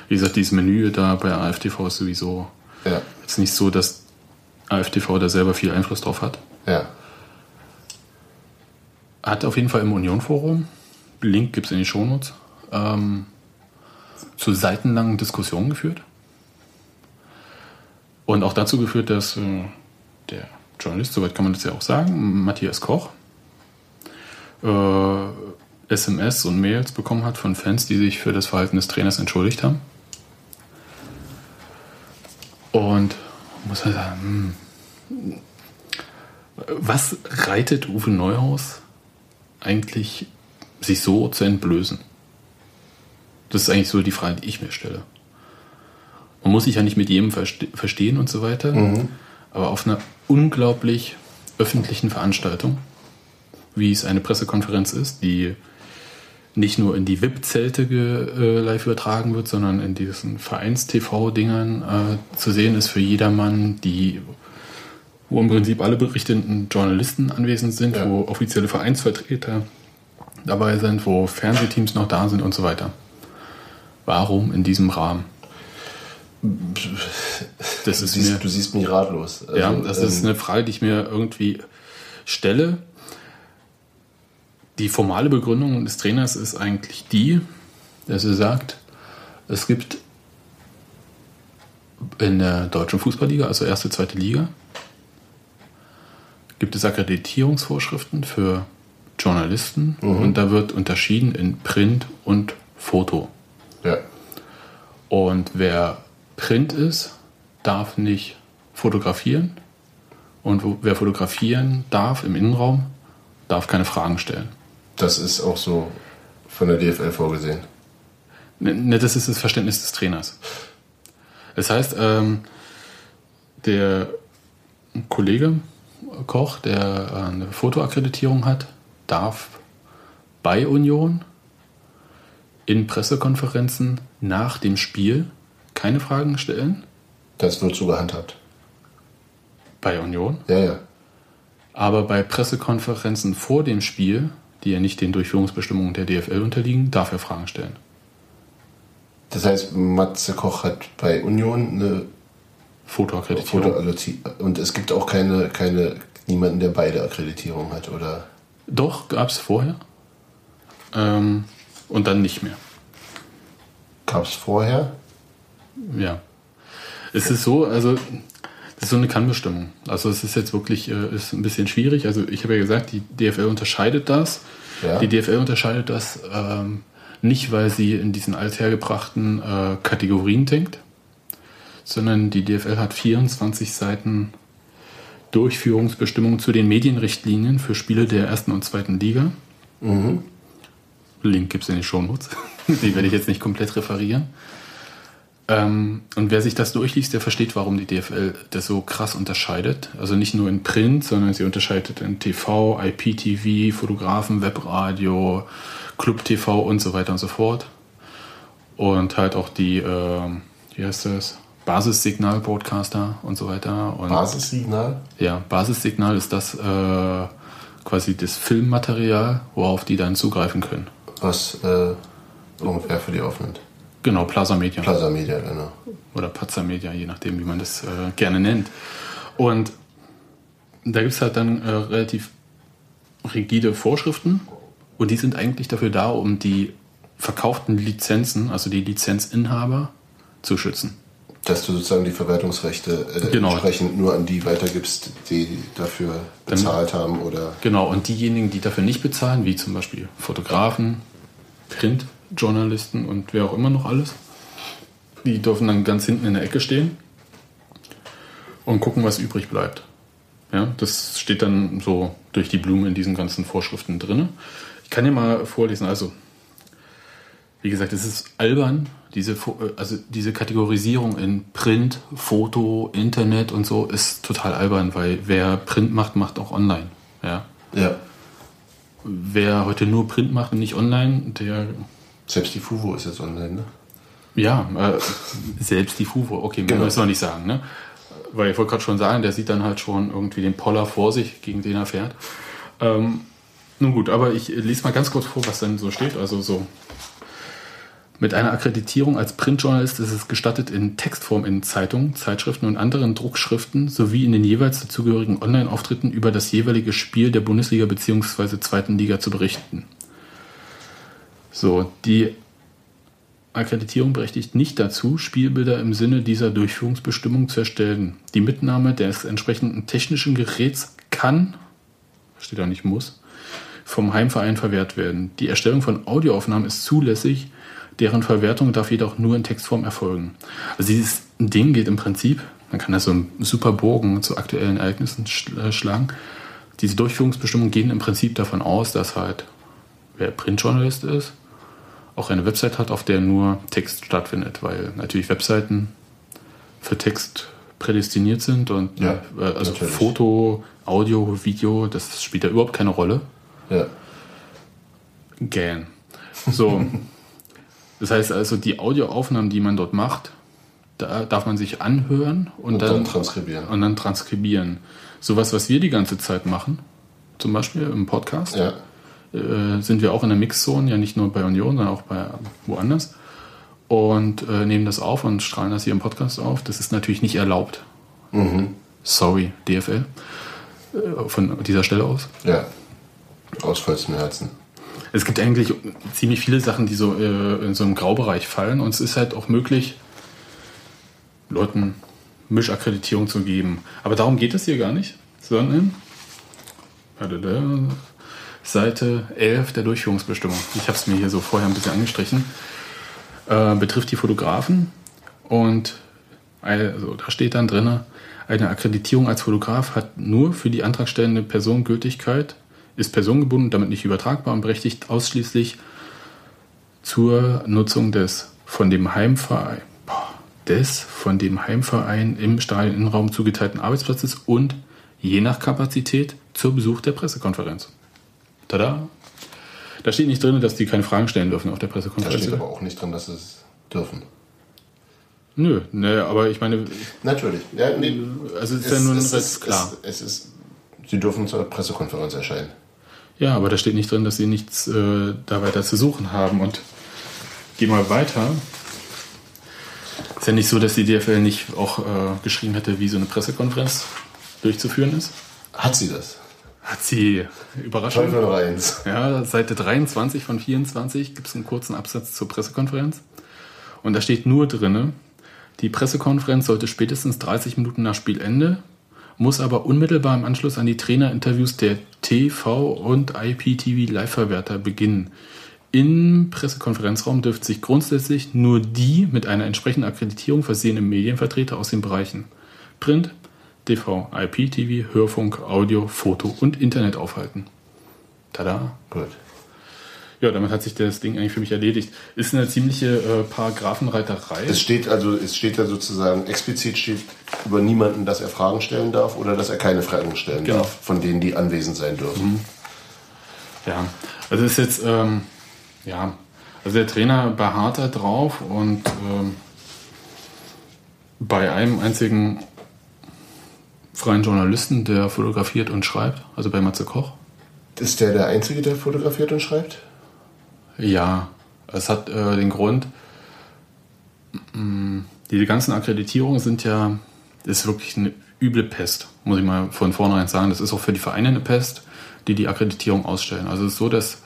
wie gesagt, dieses Menü da bei AFTV ist sowieso
Ja.
jetzt nicht so, dass AFTV da selber viel Einfluss drauf hat.
Ja.
Hat auf jeden Fall im Union-Forum, Link gibt es in den Shownotes, ähm, zu seitenlangen Diskussionen geführt. Und auch dazu geführt, dass äh, der Journalist, soweit kann man das ja auch sagen, Matthias Koch, äh, SMS und Mails bekommen hat von Fans, die sich für das Verhalten des Trainers entschuldigt haben. Und muss man sagen, hm, was reitet Uwe Neuhaus eigentlich, sich so zu entblößen? Das ist eigentlich so die Frage, die ich mir stelle. Man muss sich ja nicht mit jedem verste verstehen und so weiter,
Mhm.
aber auf einer unglaublich öffentlichen Veranstaltung, wie es eine Pressekonferenz ist, die nicht nur in die VIP-Zelte äh, live übertragen wird, sondern in diesen Vereins-TV-Dingern äh, zu sehen ist für jedermann, die wo im Prinzip alle berichtenden Journalisten anwesend sind,
Ja.
wo offizielle Vereinsvertreter dabei sind, wo Fernsehteams noch da sind und so weiter. Warum in diesem Rahmen? Das
Du
ist
siehst,
mir,
du siehst mich ratlos. Also,
ja, das ist
ähm,
eine Frage, die ich mir irgendwie stelle. Die formale Begründung des Trainers ist eigentlich die, dass er sagt, es gibt in der deutschen Fußballliga, also erste, zweite Liga, gibt es Akkreditierungsvorschriften für Journalisten und da wird unterschieden in Print und Foto.
Ja.
Und wer Print ist, darf nicht fotografieren. Und wer fotografieren darf im Innenraum, darf keine Fragen stellen.
Das ist auch so von der DFL vorgesehen.
Ne, ne, das ist das Verständnis des Trainers. Das heißt, ähm, der Kollege Koch, der äh, eine Fotoakkreditierung hat, darf bei Union in Pressekonferenzen nach dem Spiel keine Fragen stellen.
Das wird so gehandhabt.
Bei Union.
Ja, ja.
Aber bei Pressekonferenzen vor dem Spiel, die ja nicht den Durchführungsbestimmungen der DFL unterliegen, darf er Fragen stellen.
Das heißt, Matze Koch hat bei Union eine
Fotoakkreditierung.
Fotoakkreditierung. Und es gibt auch keine, keine, niemanden, der beide Akkreditierungen hat, oder?
Doch, gab es vorher. Ähm, und dann nicht mehr.
Gab es vorher?
Ja. Es ist so, also das ist so eine Kannbestimmung. Also es ist jetzt wirklich äh, ist ein bisschen schwierig. Also ich habe ja gesagt, die DFL unterscheidet das.
Ja.
Die DFL unterscheidet das ähm, nicht, weil sie in diesen althergebrachten äh, Kategorien denkt, sondern die DFL hat 24 Seiten Durchführungsbestimmungen zu den Medienrichtlinien für Spiele der ersten und zweiten Liga.
Mhm.
Link gibt es in den Shownotes. Die werde ich jetzt nicht komplett referieren. Ähm, und wer sich das durchliest, der versteht, warum die DFL das so krass unterscheidet. Also nicht nur in Print, sondern sie unterscheidet in TV, IPTV, Fotografen, Webradio, Club TV und so weiter und so fort. Und halt auch die, äh, wie heißt das? Basissignal-Broadcaster und so weiter. Und
Basissignal?
Ja, Basissignal ist das äh, quasi das Filmmaterial, worauf die dann zugreifen können.
Was äh, ungefähr für die aufnimmt.
Genau, Plaza Media.
Plaza Media, genau.
Oder Pazza Media, je nachdem, wie man das äh, gerne nennt. Und da gibt es halt dann äh, relativ rigide Vorschriften und die sind eigentlich dafür da, um die verkauften Lizenzen, also die Lizenzinhaber, zu schützen.
Dass du sozusagen die Verwertungsrechte äh,
Genau.
entsprechend nur an die weitergibst, die dafür bezahlt haben oder.
Genau, und diejenigen, die dafür nicht bezahlen, wie zum Beispiel Fotografen, Printjournalisten und wer auch immer noch alles, die dürfen dann ganz hinten in der Ecke stehen und gucken, was übrig bleibt. Ja, das steht dann so durch die Blume in diesen ganzen Vorschriften drin. Ich kann dir mal vorlesen, also wie gesagt, es ist albern, diese, äh, also diese Kategorisierung in Print, Foto, Internet und so ist total albern, weil wer Print macht, macht auch online. Ja.
Ja.
Wer heute nur Print macht und nicht online, der.
Selbst die FUVO ist jetzt online, ne?
Ja, äh, selbst die FUVO, okay,
Genau.
müssen wir nicht sagen, ne? Weil ich wollte gerade schon sagen, der sieht dann halt schon irgendwie den Poller vor sich, gegen den er fährt. Ähm, nun gut, aber ich lese mal ganz kurz vor, was denn so steht. Also so. Mit einer Akkreditierung als Printjournalist ist es gestattet, in Textform in Zeitungen, Zeitschriften und anderen Druckschriften sowie in den jeweils dazugehörigen Online-Auftritten über das jeweilige Spiel der Bundesliga bzw. zweiten Liga zu berichten. So, die Akkreditierung berechtigt nicht dazu, Spielbilder im Sinne dieser Durchführungsbestimmung zu erstellen. Die Mitnahme des entsprechenden technischen Geräts kann, steht da nicht muss, vom Heimverein verwehrt werden. Die Erstellung von Audioaufnahmen ist zulässig, deren Verwertung darf jedoch nur in Textform erfolgen. Also dieses Ding geht im Prinzip, man kann das so einen super Bogen zu aktuellen Ereignissen äh, schlagen. Diese Durchführungsbestimmungen gehen im Prinzip davon aus, dass halt wer Printjournalist ist, auch eine Website hat, auf der nur Text stattfindet, weil natürlich Webseiten für Text prädestiniert sind und
Ja,
äh, also
natürlich.
Foto, Audio, Video, das spielt da überhaupt keine Rolle.
Ja.
Gähn. So. das heißt also, die Audioaufnahmen, die man dort macht, da darf man sich anhören und,
Und
dann,
dann transkribieren.
Und dann transkribieren. Sowas, was wir die ganze Zeit machen, zum Beispiel im Podcast,
Ja.
äh, sind wir auch in der Mixzone, ja nicht nur bei Union, sondern auch bei woanders. Und äh, nehmen das auf und strahlen das hier im Podcast auf. Das ist natürlich nicht erlaubt.
Mhm.
Sorry, DFL. Äh, von dieser Stelle aus.
Ja. Aus vollstem Herzen.
Es gibt eigentlich ziemlich viele Sachen, die so äh, in so einem Graubereich fallen. Und es ist halt auch möglich, Leuten Mischakkreditierung zu geben. Aber darum geht es hier gar nicht, sondern Seite 11 der Durchführungsbestimmung. Ich habe es mir hier so vorher ein bisschen angestrichen. Äh, betrifft die Fotografen und also, da steht dann drin, eine Akkreditierung als Fotograf hat nur für die antragstellende Person Gültigkeit, ist personengebunden, damit nicht übertragbar und berechtigt ausschließlich zur Nutzung des von dem Heimverein, boah, des von dem Heimverein im Stadioninnenraum zugeteilten Arbeitsplatzes und je nach Kapazität zur Besuch der Pressekonferenz. Tada! Da steht nicht drin, dass die keine Fragen stellen dürfen auf der
Da
Pressekonferenz.
steht aber auch nicht drin, dass es dürfen.
Nö, ne, aber ich meine,
Natürlich. Ja, nee,
also es ist ja nur ein
es,
Rest, klar.
Es, es ist, sie dürfen zur Pressekonferenz erscheinen.
Ja, aber da steht nicht drin, dass sie nichts äh, da weiter zu suchen haben. Und geh mal weiter. Ist ja nicht so, dass die DFL nicht auch äh, geschrieben hätte, wie so eine Pressekonferenz durchzuführen ist.
Hat sie das?
hat sie Überraschung.
Teufel noch eins.
Ja, Seite 23 von 24 gibt es einen kurzen Absatz zur Pressekonferenz. Und da steht nur drinne, die Pressekonferenz sollte spätestens 30 Minuten nach Spielende, muss aber unmittelbar im Anschluss an die Trainerinterviews der TV und IPTV Live-Verwerter beginnen. Im Pressekonferenzraum dürften sich grundsätzlich nur die mit einer entsprechenden Akkreditierung versehenen Medienvertreter aus den Bereichen Print, TV, IPTV, Hörfunk, Audio, Foto und Internet aufhalten. Tada.
Gut.
Ja, damit hat sich das Ding eigentlich für mich erledigt. Ist eine ziemliche äh, Paragraphenreiterei.
Es steht also, es steht ja sozusagen explizit steht über niemanden, dass er Fragen stellen darf oder dass er keine Fragen stellen
Genau.
darf, von denen die anwesend sein dürfen.
Ja, also ist jetzt, ähm, ja, also der Trainer beharrt da drauf und ähm, bei einem einzigen freien Journalisten, der fotografiert und schreibt, also bei Matze Koch.
Ist der der Einzige, der fotografiert und schreibt?
Ja, es hat äh, den Grund, mh, diese ganzen Akkreditierungen sind ja, das ist wirklich eine üble Pest, muss ich mal von vornherein sagen. Das ist auch für die Vereine eine Pest, die die Akkreditierung ausstellen. Also es ist so, dass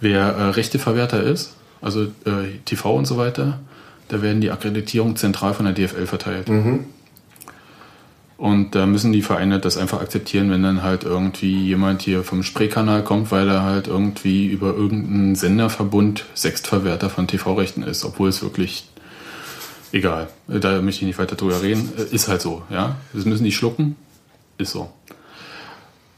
wer äh, Rechteverwerter ist, also äh, TV und so weiter, da werden die Akkreditierungen zentral von der DFL verteilt.
Mhm.
Und da müssen die Vereine das einfach akzeptieren, wenn dann halt irgendwie jemand hier vom Spreekanal kommt, weil er halt irgendwie über irgendeinen Senderverbund Sechstverwerter von TV-Rechten ist, obwohl es wirklich egal. Da möchte ich nicht weiter drüber reden. Ist halt so, ja. Das müssen die schlucken. Ist so.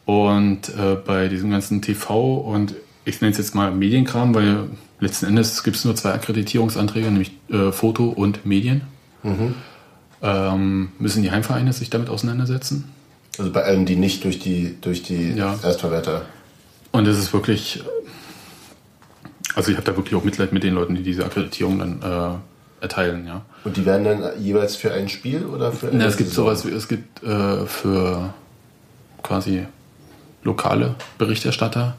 Und äh, bei diesem ganzen TV und ich nenne es jetzt mal Medienkram, weil letzten Endes gibt es nur zwei Akkreditierungsanträge, nämlich äh, Foto und Medien.
Mhm.
Ähm, müssen die Heimvereine sich damit auseinandersetzen?
Also bei allen, die nicht durch die, durch die
Ja.
Erstverwerter.
Und es ist wirklich, also ich habe da wirklich auch Mitleid mit den Leuten, die diese Akkreditierung dann äh, erteilen, ja.
Und die werden dann jeweils für ein Spiel oder für eine
Na, es gibt
Saison?
sowas wie, es gibt äh, für quasi lokale Berichterstatter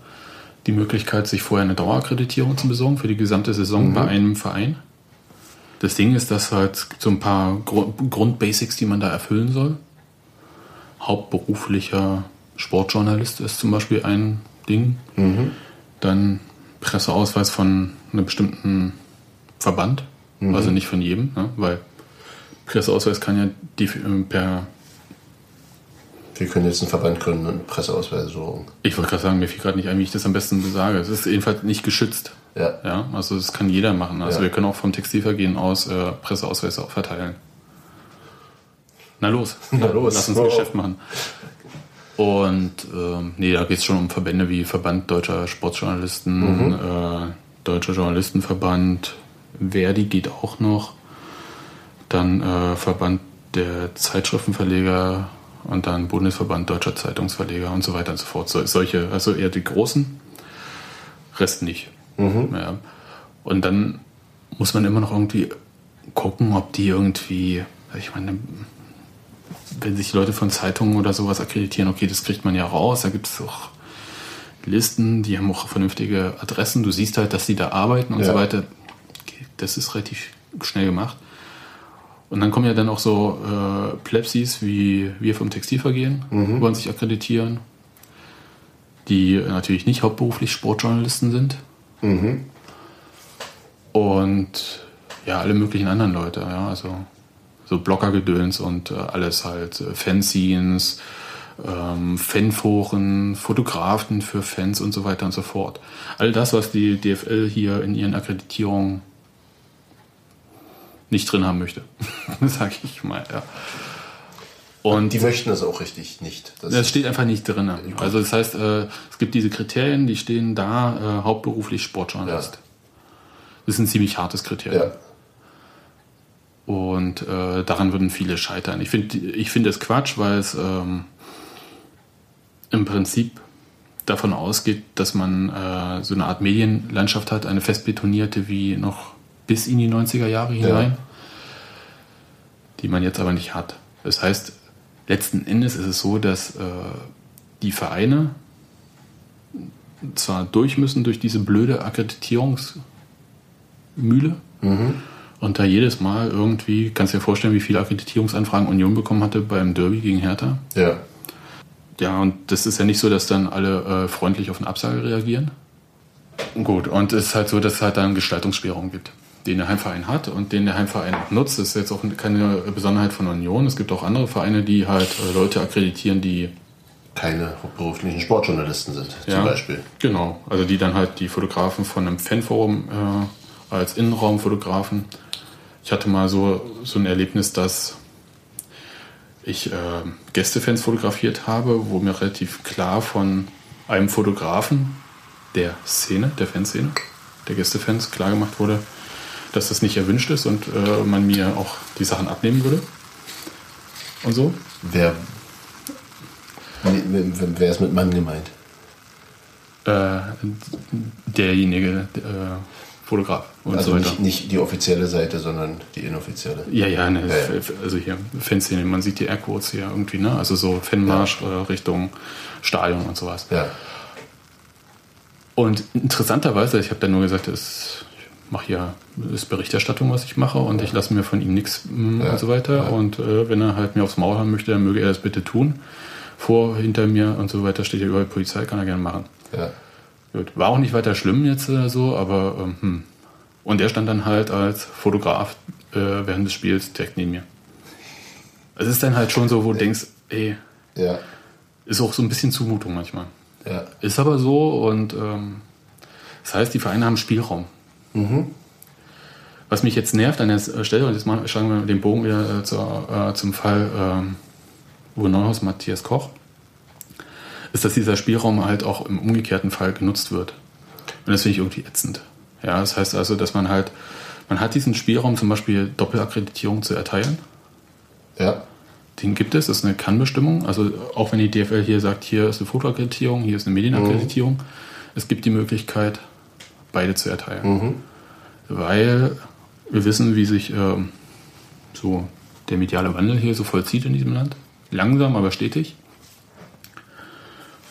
die Möglichkeit, sich vorher eine Dauerakkreditierung zu besorgen für die gesamte Saison
Mhm.
bei einem Verein. Das Ding ist, dass halt so ein paar Gru- Grundbasics, die man da erfüllen soll. Hauptberuflicher Sportjournalist ist zum Beispiel ein Ding.
Mhm.
Dann Presseausweis von einem bestimmten Verband,
Mhm.
also nicht von jedem, ne? weil Presseausweis kann ja die, äh, per
Wir können jetzt einen Verband gründen und Presseausweise suchen.
Ich wollte gerade sagen, mir fiel gerade nicht ein, wie ich das am besten sage. Es ist jedenfalls nicht geschützt.
Ja.
ja also das kann jeder machen. Also
Ja.
wir können auch vom Textilvergehen aus äh, Presseausweise auch verteilen. Na los.
Na los.
Lass uns
Oh.
Geschäft machen. Und ähm, nee, da geht es schon um Verbände wie Verband Deutscher Sportjournalisten,
Mhm.
äh, Deutscher Journalistenverband, Verdi geht auch noch. Dann äh, Verband der Zeitschriftenverleger und dann Bundesverband Deutscher Zeitungsverleger und so weiter und so fort. So, solche, also eher die großen, Rest nicht.
Mhm.
Ja. Und dann muss man immer noch irgendwie gucken, ob die irgendwie, ich meine, wenn sich Leute von Zeitungen oder sowas akkreditieren, okay, das kriegt man ja raus, da gibt es auch Listen, die haben auch vernünftige Adressen, du siehst halt, dass die da arbeiten und
Ja.
so weiter. Okay, Das ist relativ schnell gemacht. Und dann kommen ja dann auch so äh, Plebsis wie wir vom Textilvergehen,
Mhm.
wollen sich akkreditieren, die natürlich nicht hauptberuflich Sportjournalisten sind.
Mhm.
Und ja, alle möglichen anderen Leute, ja, also so Bloggergedöns und äh, alles halt, äh, Fanzines, ähm, Fanforen, Fotografen für Fans und so weiter und so fort. All das, was die DFL hier in ihren Akkreditierungen nicht drin haben möchte, sage ich mal, ja. Und
die möchten das auch richtig nicht. Das
das steht einfach nicht drin. Also das heißt, äh, es gibt diese Kriterien, die stehen da, äh, hauptberuflich Sportjournalist. Das ist ein ziemlich hartes Kriterium. Und äh, daran würden viele scheitern. Ich finde ich find das Quatsch, weil es ähm, im Prinzip davon ausgeht, dass man äh, so eine Art Medienlandschaft hat, eine festbetonierte wie noch bis in die 90er Jahre hinein, die man jetzt aber nicht hat. Das heißt, letzten Endes ist es so, dass äh, die Vereine zwar durch müssen durch diese blöde Akkreditierungsmühle
Mhm.
und da jedes Mal irgendwie, kannst du dir vorstellen, wie viele Akkreditierungsanfragen Union bekommen hatte beim Derby gegen Hertha?
Ja.
ja, und das ist ja nicht so, dass dann alle äh, freundlich auf eine Absage reagieren. Gut, und es ist halt so, dass es halt dann Gestaltungsspielraum gibt, den der Heimverein hat und den der Heimverein auch nutzt. Das ist jetzt auch keine Besonderheit von Union. Es gibt auch andere Vereine, die halt äh, Leute akkreditieren, die
keine beruflichen Sportjournalisten sind,
ja,
zum Beispiel.
Genau, also die dann halt die Fotografen von einem Fanforum äh, als Innenraumfotografen. Ich hatte mal so, so ein Erlebnis, dass ich äh, Gästefans fotografiert habe, wo mir relativ klar von einem Fotografen der Szene, der Fanszene, der Gästefans klar gemacht wurde, dass das nicht erwünscht ist und äh, man mir auch die Sachen abnehmen würde. Und so.
Wer, wer ist mit Mann gemeint?
Äh, derjenige, äh, Fotograf und
also
so weiter.
nicht, nicht die offizielle Seite, sondern die inoffizielle.
Ja, ja, ne,
Ja, ja.
also hier Fanszene, man sieht die Airquotes hier irgendwie, ne? Also so Fanmarsch äh, Richtung Stadion und sowas.
Ja.
Und interessanterweise, ich habe dann nur gesagt, es, mache hier ist Berichterstattung, was ich mache, und ich lasse mir von ihm nichts mm,
Ja,
und so weiter.
ja.
Und äh, wenn er halt mir aufs Maul haben möchte, dann möge er das bitte tun. Vor, hinter mir und so weiter steht ja überall Polizei, kann er gerne machen.
Ja.
Gut. War auch nicht weiter schlimm jetzt äh, so, aber ähm, hm. Und er stand dann halt als Fotograf äh, während des Spiels direkt neben mir. Es ist dann halt schon so, wo du denkst, ey,
Ja.
ist auch so ein bisschen Zumutung manchmal.
Ja.
Ist aber so und ähm, das heißt, die Vereine haben Spielraum.
Mhm.
Was mich jetzt nervt an der Stelle, und jetzt mal schlagen wir den Bogen wieder äh, zur, äh, zum Fall ähm, Uwe Neuhaus, Matthias Koch, ist, dass dieser Spielraum halt auch im umgekehrten Fall genutzt wird. Und das finde ich irgendwie ätzend. Ja, das heißt also, dass man halt, man hat diesen Spielraum, zum Beispiel Doppelakkreditierung zu erteilen.
Ja.
Den gibt es, das ist eine Kannbestimmung. Also auch wenn die DFL hier sagt, hier ist eine Fotoakkreditierung, hier ist eine Medienakkreditierung, es gibt die Möglichkeit, beide zu erteilen.
Mhm.
Weil wir wissen, wie sich ähm, so der mediale Wandel hier so vollzieht in diesem Land. Langsam, aber stetig.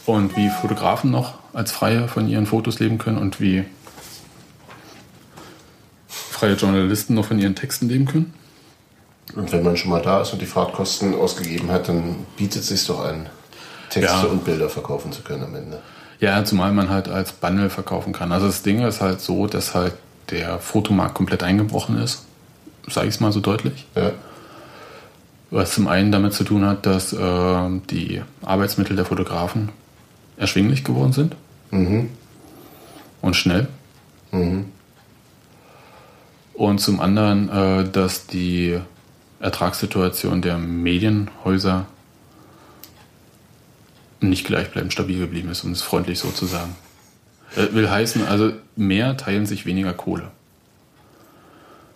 Und wie Fotografen noch als Freie von ihren Fotos leben können und wie freie Journalisten noch von ihren Texten leben können.
Und wenn man schon mal da ist und die Fahrtkosten ausgegeben hat, dann bietet es sich doch an, Texte
Ja.
und Bilder verkaufen zu können am Ende.
Ja, zumal man halt als Bundle verkaufen kann. Also das Ding ist halt so, dass halt der Fotomarkt komplett eingebrochen ist. Sage ich es mal so deutlich.
Ja.
Was zum einen damit zu tun hat, dass äh, die Arbeitsmittel der Fotografen erschwinglich geworden sind
Mhm.
und schnell.
Mhm.
Und zum anderen, äh, dass die Ertragssituation der Medienhäuser nicht gleichbleibend stabil geblieben ist, um es freundlich so zu sagen. Äh, will heißen, also mehr teilen sich weniger Kohle.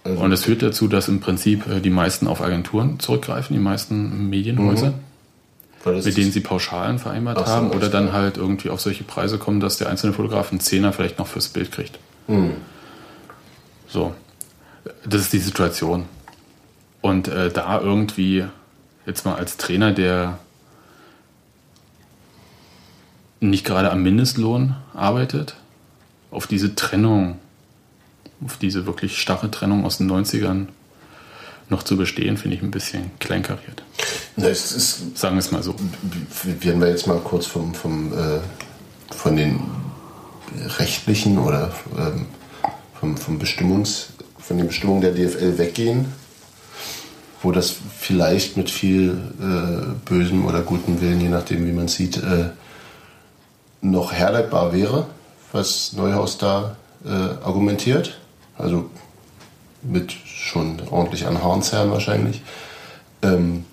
Also-
Und es führt dazu, dass im Prinzip äh, die meisten auf Agenturen zurückgreifen, die meisten Medienhäuser,
Mhm. Das
mit denen sie Pauschalen vereinbart
so,
haben oder dann halt irgendwie auf solche Preise kommen, dass der einzelne Fotograf einen Zehner vielleicht noch fürs Bild kriegt.
Mhm.
So, das ist die Situation. Und äh, da irgendwie jetzt mal als Trainer, der nicht gerade am Mindestlohn arbeitet, auf diese Trennung, auf diese wirklich starre Trennung aus den 90ern noch zu bestehen, finde ich ein bisschen kleinkariert.
Na, es ist,
Sagen wir es mal so.
werden wir jetzt mal kurz vom, vom, äh, von den rechtlichen oder ähm, vom, vom Bestimmungs, von den Bestimmungen der DFL weggehen, wo das vielleicht mit viel äh, bösem oder gutem Willen, je nachdem wie man es sieht, äh, noch herleitbar wäre, was Neuhaus da äh, argumentiert. Also mit schon ordentlich an Hornzerren wahrscheinlich. Ähm,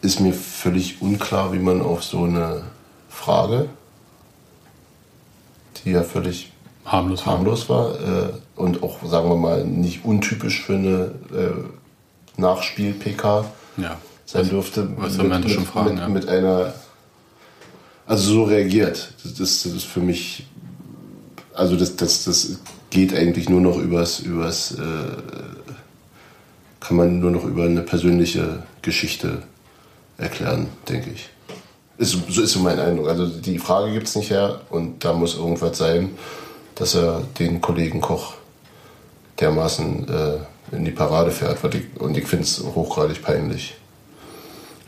ist mir völlig unklar, wie man auf so eine Frage, die ja völlig
harmlos,
harmlos war äh, und auch, sagen wir mal, nicht untypisch für eine äh, Nachspiel-PK
Ja.
sein dürfte.
was soll man
mit,
schon fragen,
Mit,
ja.
mit einer, also so reagiert. Das, das, das ist für mich, also das, das, das geht eigentlich nur noch übers, übers äh, kann man nur noch über eine persönliche Geschichte erklären, denke ich. Ist, so ist so mein Eindruck. Also die Frage gibt es nicht her und da muss irgendwas sein, dass er den Kollegen Koch dermaßen äh, in die Parade fährt. ich- Und ich finde es hochgradig peinlich.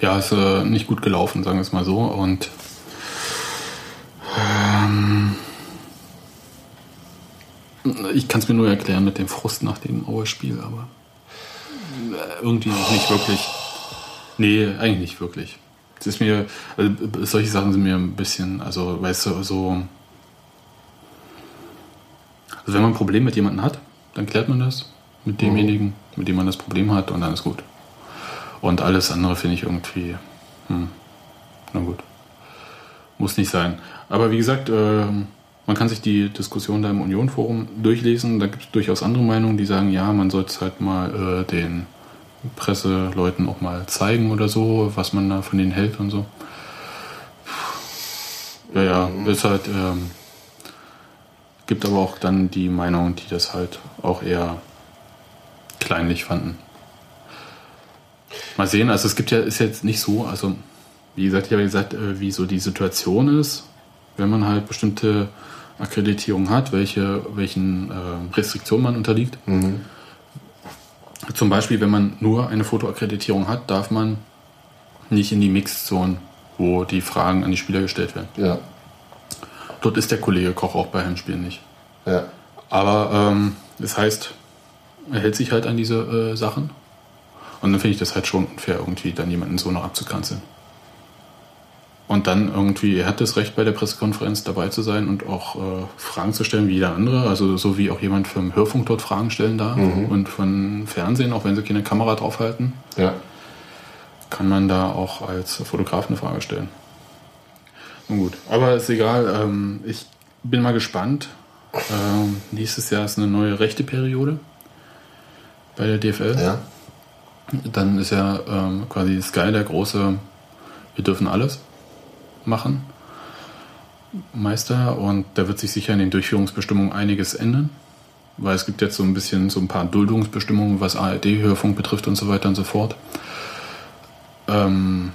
ja, ist äh, nicht gut gelaufen, sagen wir es mal so. Und ähm, ich kann es mir nur erklären mit dem Frust nach dem Aue-Spiel, aber äh, irgendwie nicht wirklich. Nee, eigentlich nicht wirklich. Es ist mir, also solche Sachen sind mir ein bisschen, also weißt du, so. Also wenn man ein Problem mit jemandem hat, dann klärt man das mit demjenigen, mit dem man das Problem hat und dann ist gut. Und alles andere finde ich irgendwie, hm, na gut. Muss nicht sein. Aber wie gesagt, äh, man kann sich die Diskussion da im Union-Forum durchlesen. Da gibt es durchaus andere Meinungen, die sagen, ja, man sollte es halt mal äh, den Presseleuten auch mal zeigen oder so, was man da von denen hält und so. Ja, ja, ist halt, ähm, gibt aber auch dann die Meinung, die das halt auch eher kleinlich fanden. Mal sehen, also es gibt ja, ist jetzt nicht so, also wie gesagt, ich habe gesagt, äh, wie so die Situation ist, wenn man halt bestimmte Akkreditierungen hat, welche, welchen äh, Restriktionen man unterliegt. Zum Beispiel, wenn man nur eine Fotoakkreditierung hat, darf man nicht in die Mixzone, wo die Fragen an die Spieler gestellt werden.
Ja.
Dort ist der Kollege Koch auch bei Heimspielen nicht.
Ja.
Aber ähm, das heißt, er hält sich halt an diese äh, Sachen. Und dann finde ich das halt schon unfair, irgendwie dann jemanden so noch abzukanzeln. Und dann irgendwie, er hat das Recht bei der Pressekonferenz dabei zu sein und auch äh, Fragen zu stellen wie jeder andere. Also so wie auch jemand vom Hörfunk dort Fragen stellen darf
Mhm.
und von Fernsehen, auch wenn sie keine Kamera draufhalten,
Ja.
kann man da auch als Fotograf eine Frage stellen. Nun gut, aber ist egal. Ähm, ich bin mal gespannt. Ähm, nächstes Jahr ist eine neue rechte Periode bei der DFL.
Ja.
Dann ist ja ähm, quasi Sky der große, wir dürfen alles machen. Meister und da wird sich sicher in den Durchführungsbestimmungen einiges ändern, weil es gibt jetzt so ein bisschen so ein paar Duldungsbestimmungen, was ARD-Hörfunk betrifft und so weiter und so fort. Ähm,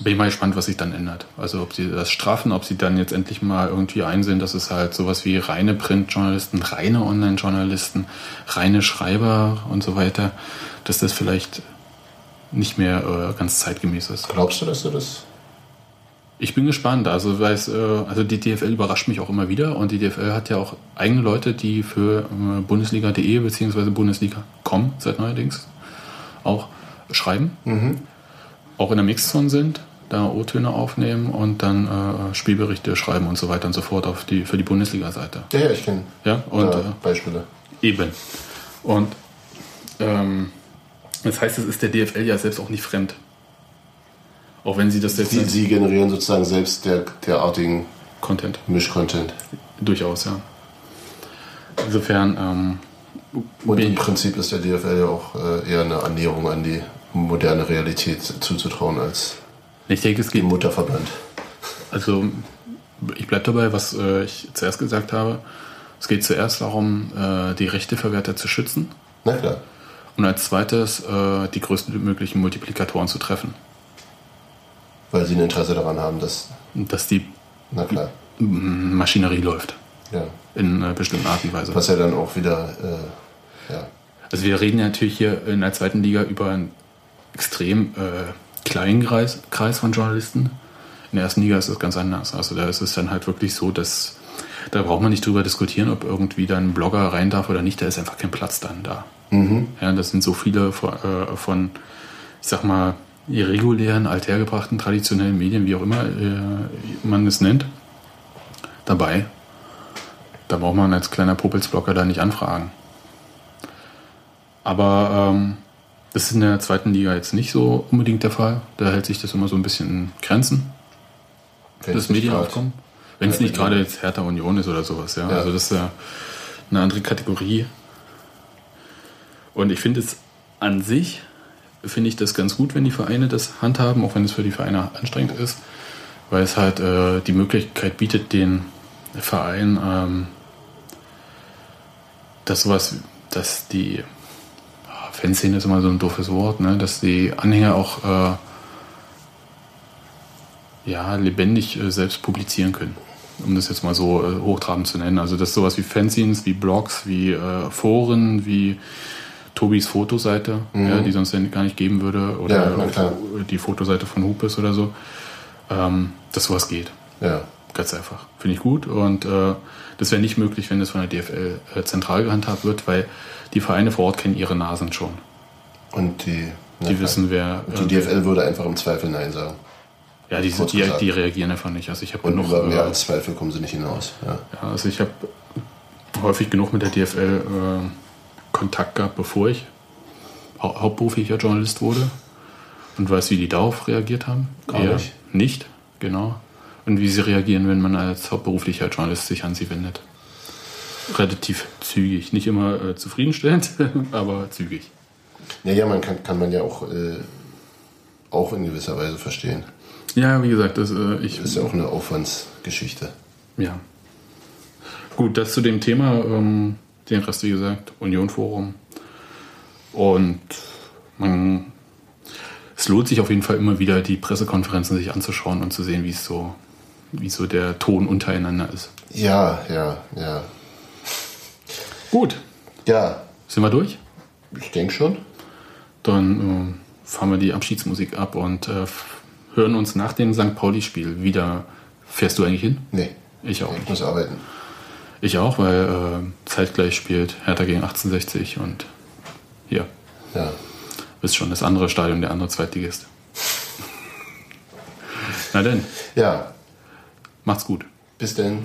bin ich mal gespannt, was sich dann ändert. Also ob sie das straffen, ob sie dann jetzt endlich mal irgendwie einsehen, dass es halt sowas wie reine Printjournalisten, reine Online-Journalisten, reine Schreiber und so weiter, dass das vielleicht nicht mehr äh, ganz zeitgemäß ist.
Glaubst du, dass du das?
Ich bin gespannt. Also, weil es, äh, also die DFL überrascht mich auch immer wieder und die DFL hat ja auch eigene Leute, die für äh, Bundesliga.de bzw. Bundesliga.com seit neuerdings auch schreiben.
Mhm.
Auch in der Mixzone sind, da O-Töne aufnehmen und dann äh, Spielberichte schreiben und so weiter und so fort auf die, für die Bundesliga-Seite.
Ja, ja, ich kenne
Ja, und
da
äh,
Beispiele.
Eben. Und ähm, das heißt, es ist der DFL ja selbst auch nicht fremd. Auch wenn sie das jetzt
Sie, sie generieren sozusagen selbst der, derartigen
Content.
Mischcontent.
Durchaus, ja. Insofern, ähm,
Und im Prinzip ist der DFL ja auch äh, eher eine Annäherung an die moderne Realität zuzutrauen als
ich denke, es geht.
Mutterverband.
Also, ich bleibe dabei, was äh, ich zuerst gesagt habe. Es geht zuerst darum, äh, die Rechteverwerter zu schützen.
Na klar.
Und als zweites, äh, die größtmöglichen Multiplikatoren zu treffen.
Weil sie ein Interesse daran haben, dass,
Dass die
na klar,
Maschinerie läuft.
ja.
In äh, bestimmten Art und Weise.
Was ja dann auch wieder, äh, ja.
Also wir reden ja natürlich hier in der zweiten Liga über einen extrem äh, kleinen Kreis, Kreis von Journalisten. In der ersten Liga ist es ganz anders. Also da ist es dann halt wirklich so, dass da braucht man nicht drüber diskutieren, ob irgendwie dann ein Blogger rein darf oder nicht. Da ist einfach kein Platz dann da.
Mhm.
Ja, das sind so viele von, äh, von ich sag mal, irregulären, althergebrachten, traditionellen Medien, wie auch immer äh, man es nennt, dabei. Da braucht man als kleiner Popelsblocker da nicht anfragen. Aber ähm, das ist in der zweiten Liga jetzt nicht so unbedingt der Fall. Da hält sich das immer so ein bisschen in Grenzen,
Wenn
das Medienaufkommen. Wenn es nicht gerade jetzt Hertha Union ist oder sowas, ja.
Ja.
Also das ist ja eine andere Kategorie. Und ich finde es an sich, finde ich das ganz gut, wenn die Vereine das handhaben, auch wenn es für die Vereine anstrengend ist, weil es halt äh, die Möglichkeit bietet, den Verein, ähm, dass sowas, dass die ah, Fanszene ist immer so ein doofes Wort, ne, dass die Anhänger auch äh, ja, lebendig äh, selbst publizieren können. Um das jetzt mal so äh, hochtrabend zu nennen. Also dass sowas wie Fanzines, wie Blogs, wie äh, Foren, wie Tobis Fotoseite,
Mhm.
ja, die sonst gar nicht geben würde, oder
Ja,
die Fotoseite von Hupes oder so, ähm, dass sowas geht.
Ja.
Ganz einfach. Finde ich gut. Und äh, das wäre nicht möglich, wenn das von der DFL äh, zentral gehandhabt wird, weil die Vereine vor Ort kennen ihre Nasen schon.
Und die,
Die wissen, wer.
Und die
äh,
DFL würde einfach im Zweifel Nein sagen.
Ja, die, die, die reagieren einfach nicht. Also ich habe genug.
über mehr
äh,
als Zweifel kommen sie nicht hinaus. Ja.
Ja, also ich habe häufig genug mit der DFL äh, Kontakt gehabt, bevor ich hau hauptberuflicher Journalist wurde und weiß, wie die darauf reagiert haben.
Gar
Eher
nicht.
Nicht, genau. Und wie sie reagieren, wenn man als hauptberuflicher Journalist sich an sie wendet. Relativ zügig. Nicht immer äh, zufriedenstellend, aber zügig.
Naja, man kann, kann man ja auch, äh, auch in gewisser Weise verstehen.
Ja, wie gesagt, das, äh, ich,
Das ist ja auch eine Aufwandsgeschichte.
Ja. Gut, das zu dem Thema. Ähm, den Rest, wie gesagt, Union Forum. Und man, es lohnt sich auf jeden Fall immer wieder, die Pressekonferenzen sich anzuschauen und zu sehen, wie es so, wie so der Ton untereinander ist.
Ja, ja, ja.
Gut.
Ja.
Sind wir durch?
Ich denke schon.
Dann äh, fahren wir die Abschiedsmusik ab und äh, hören uns nach dem St. Pauli-Spiel wieder. Fährst du eigentlich hin?
Nee.
Ich auch.
Ich muss arbeiten.
Ich auch, weil äh, zeitgleich spielt Hertha gegen 1860 und hier.
Ja.
Ist schon das andere Stadion, der andere Zweitligist. Na denn.
Ja.
Macht's gut.
Bis denn.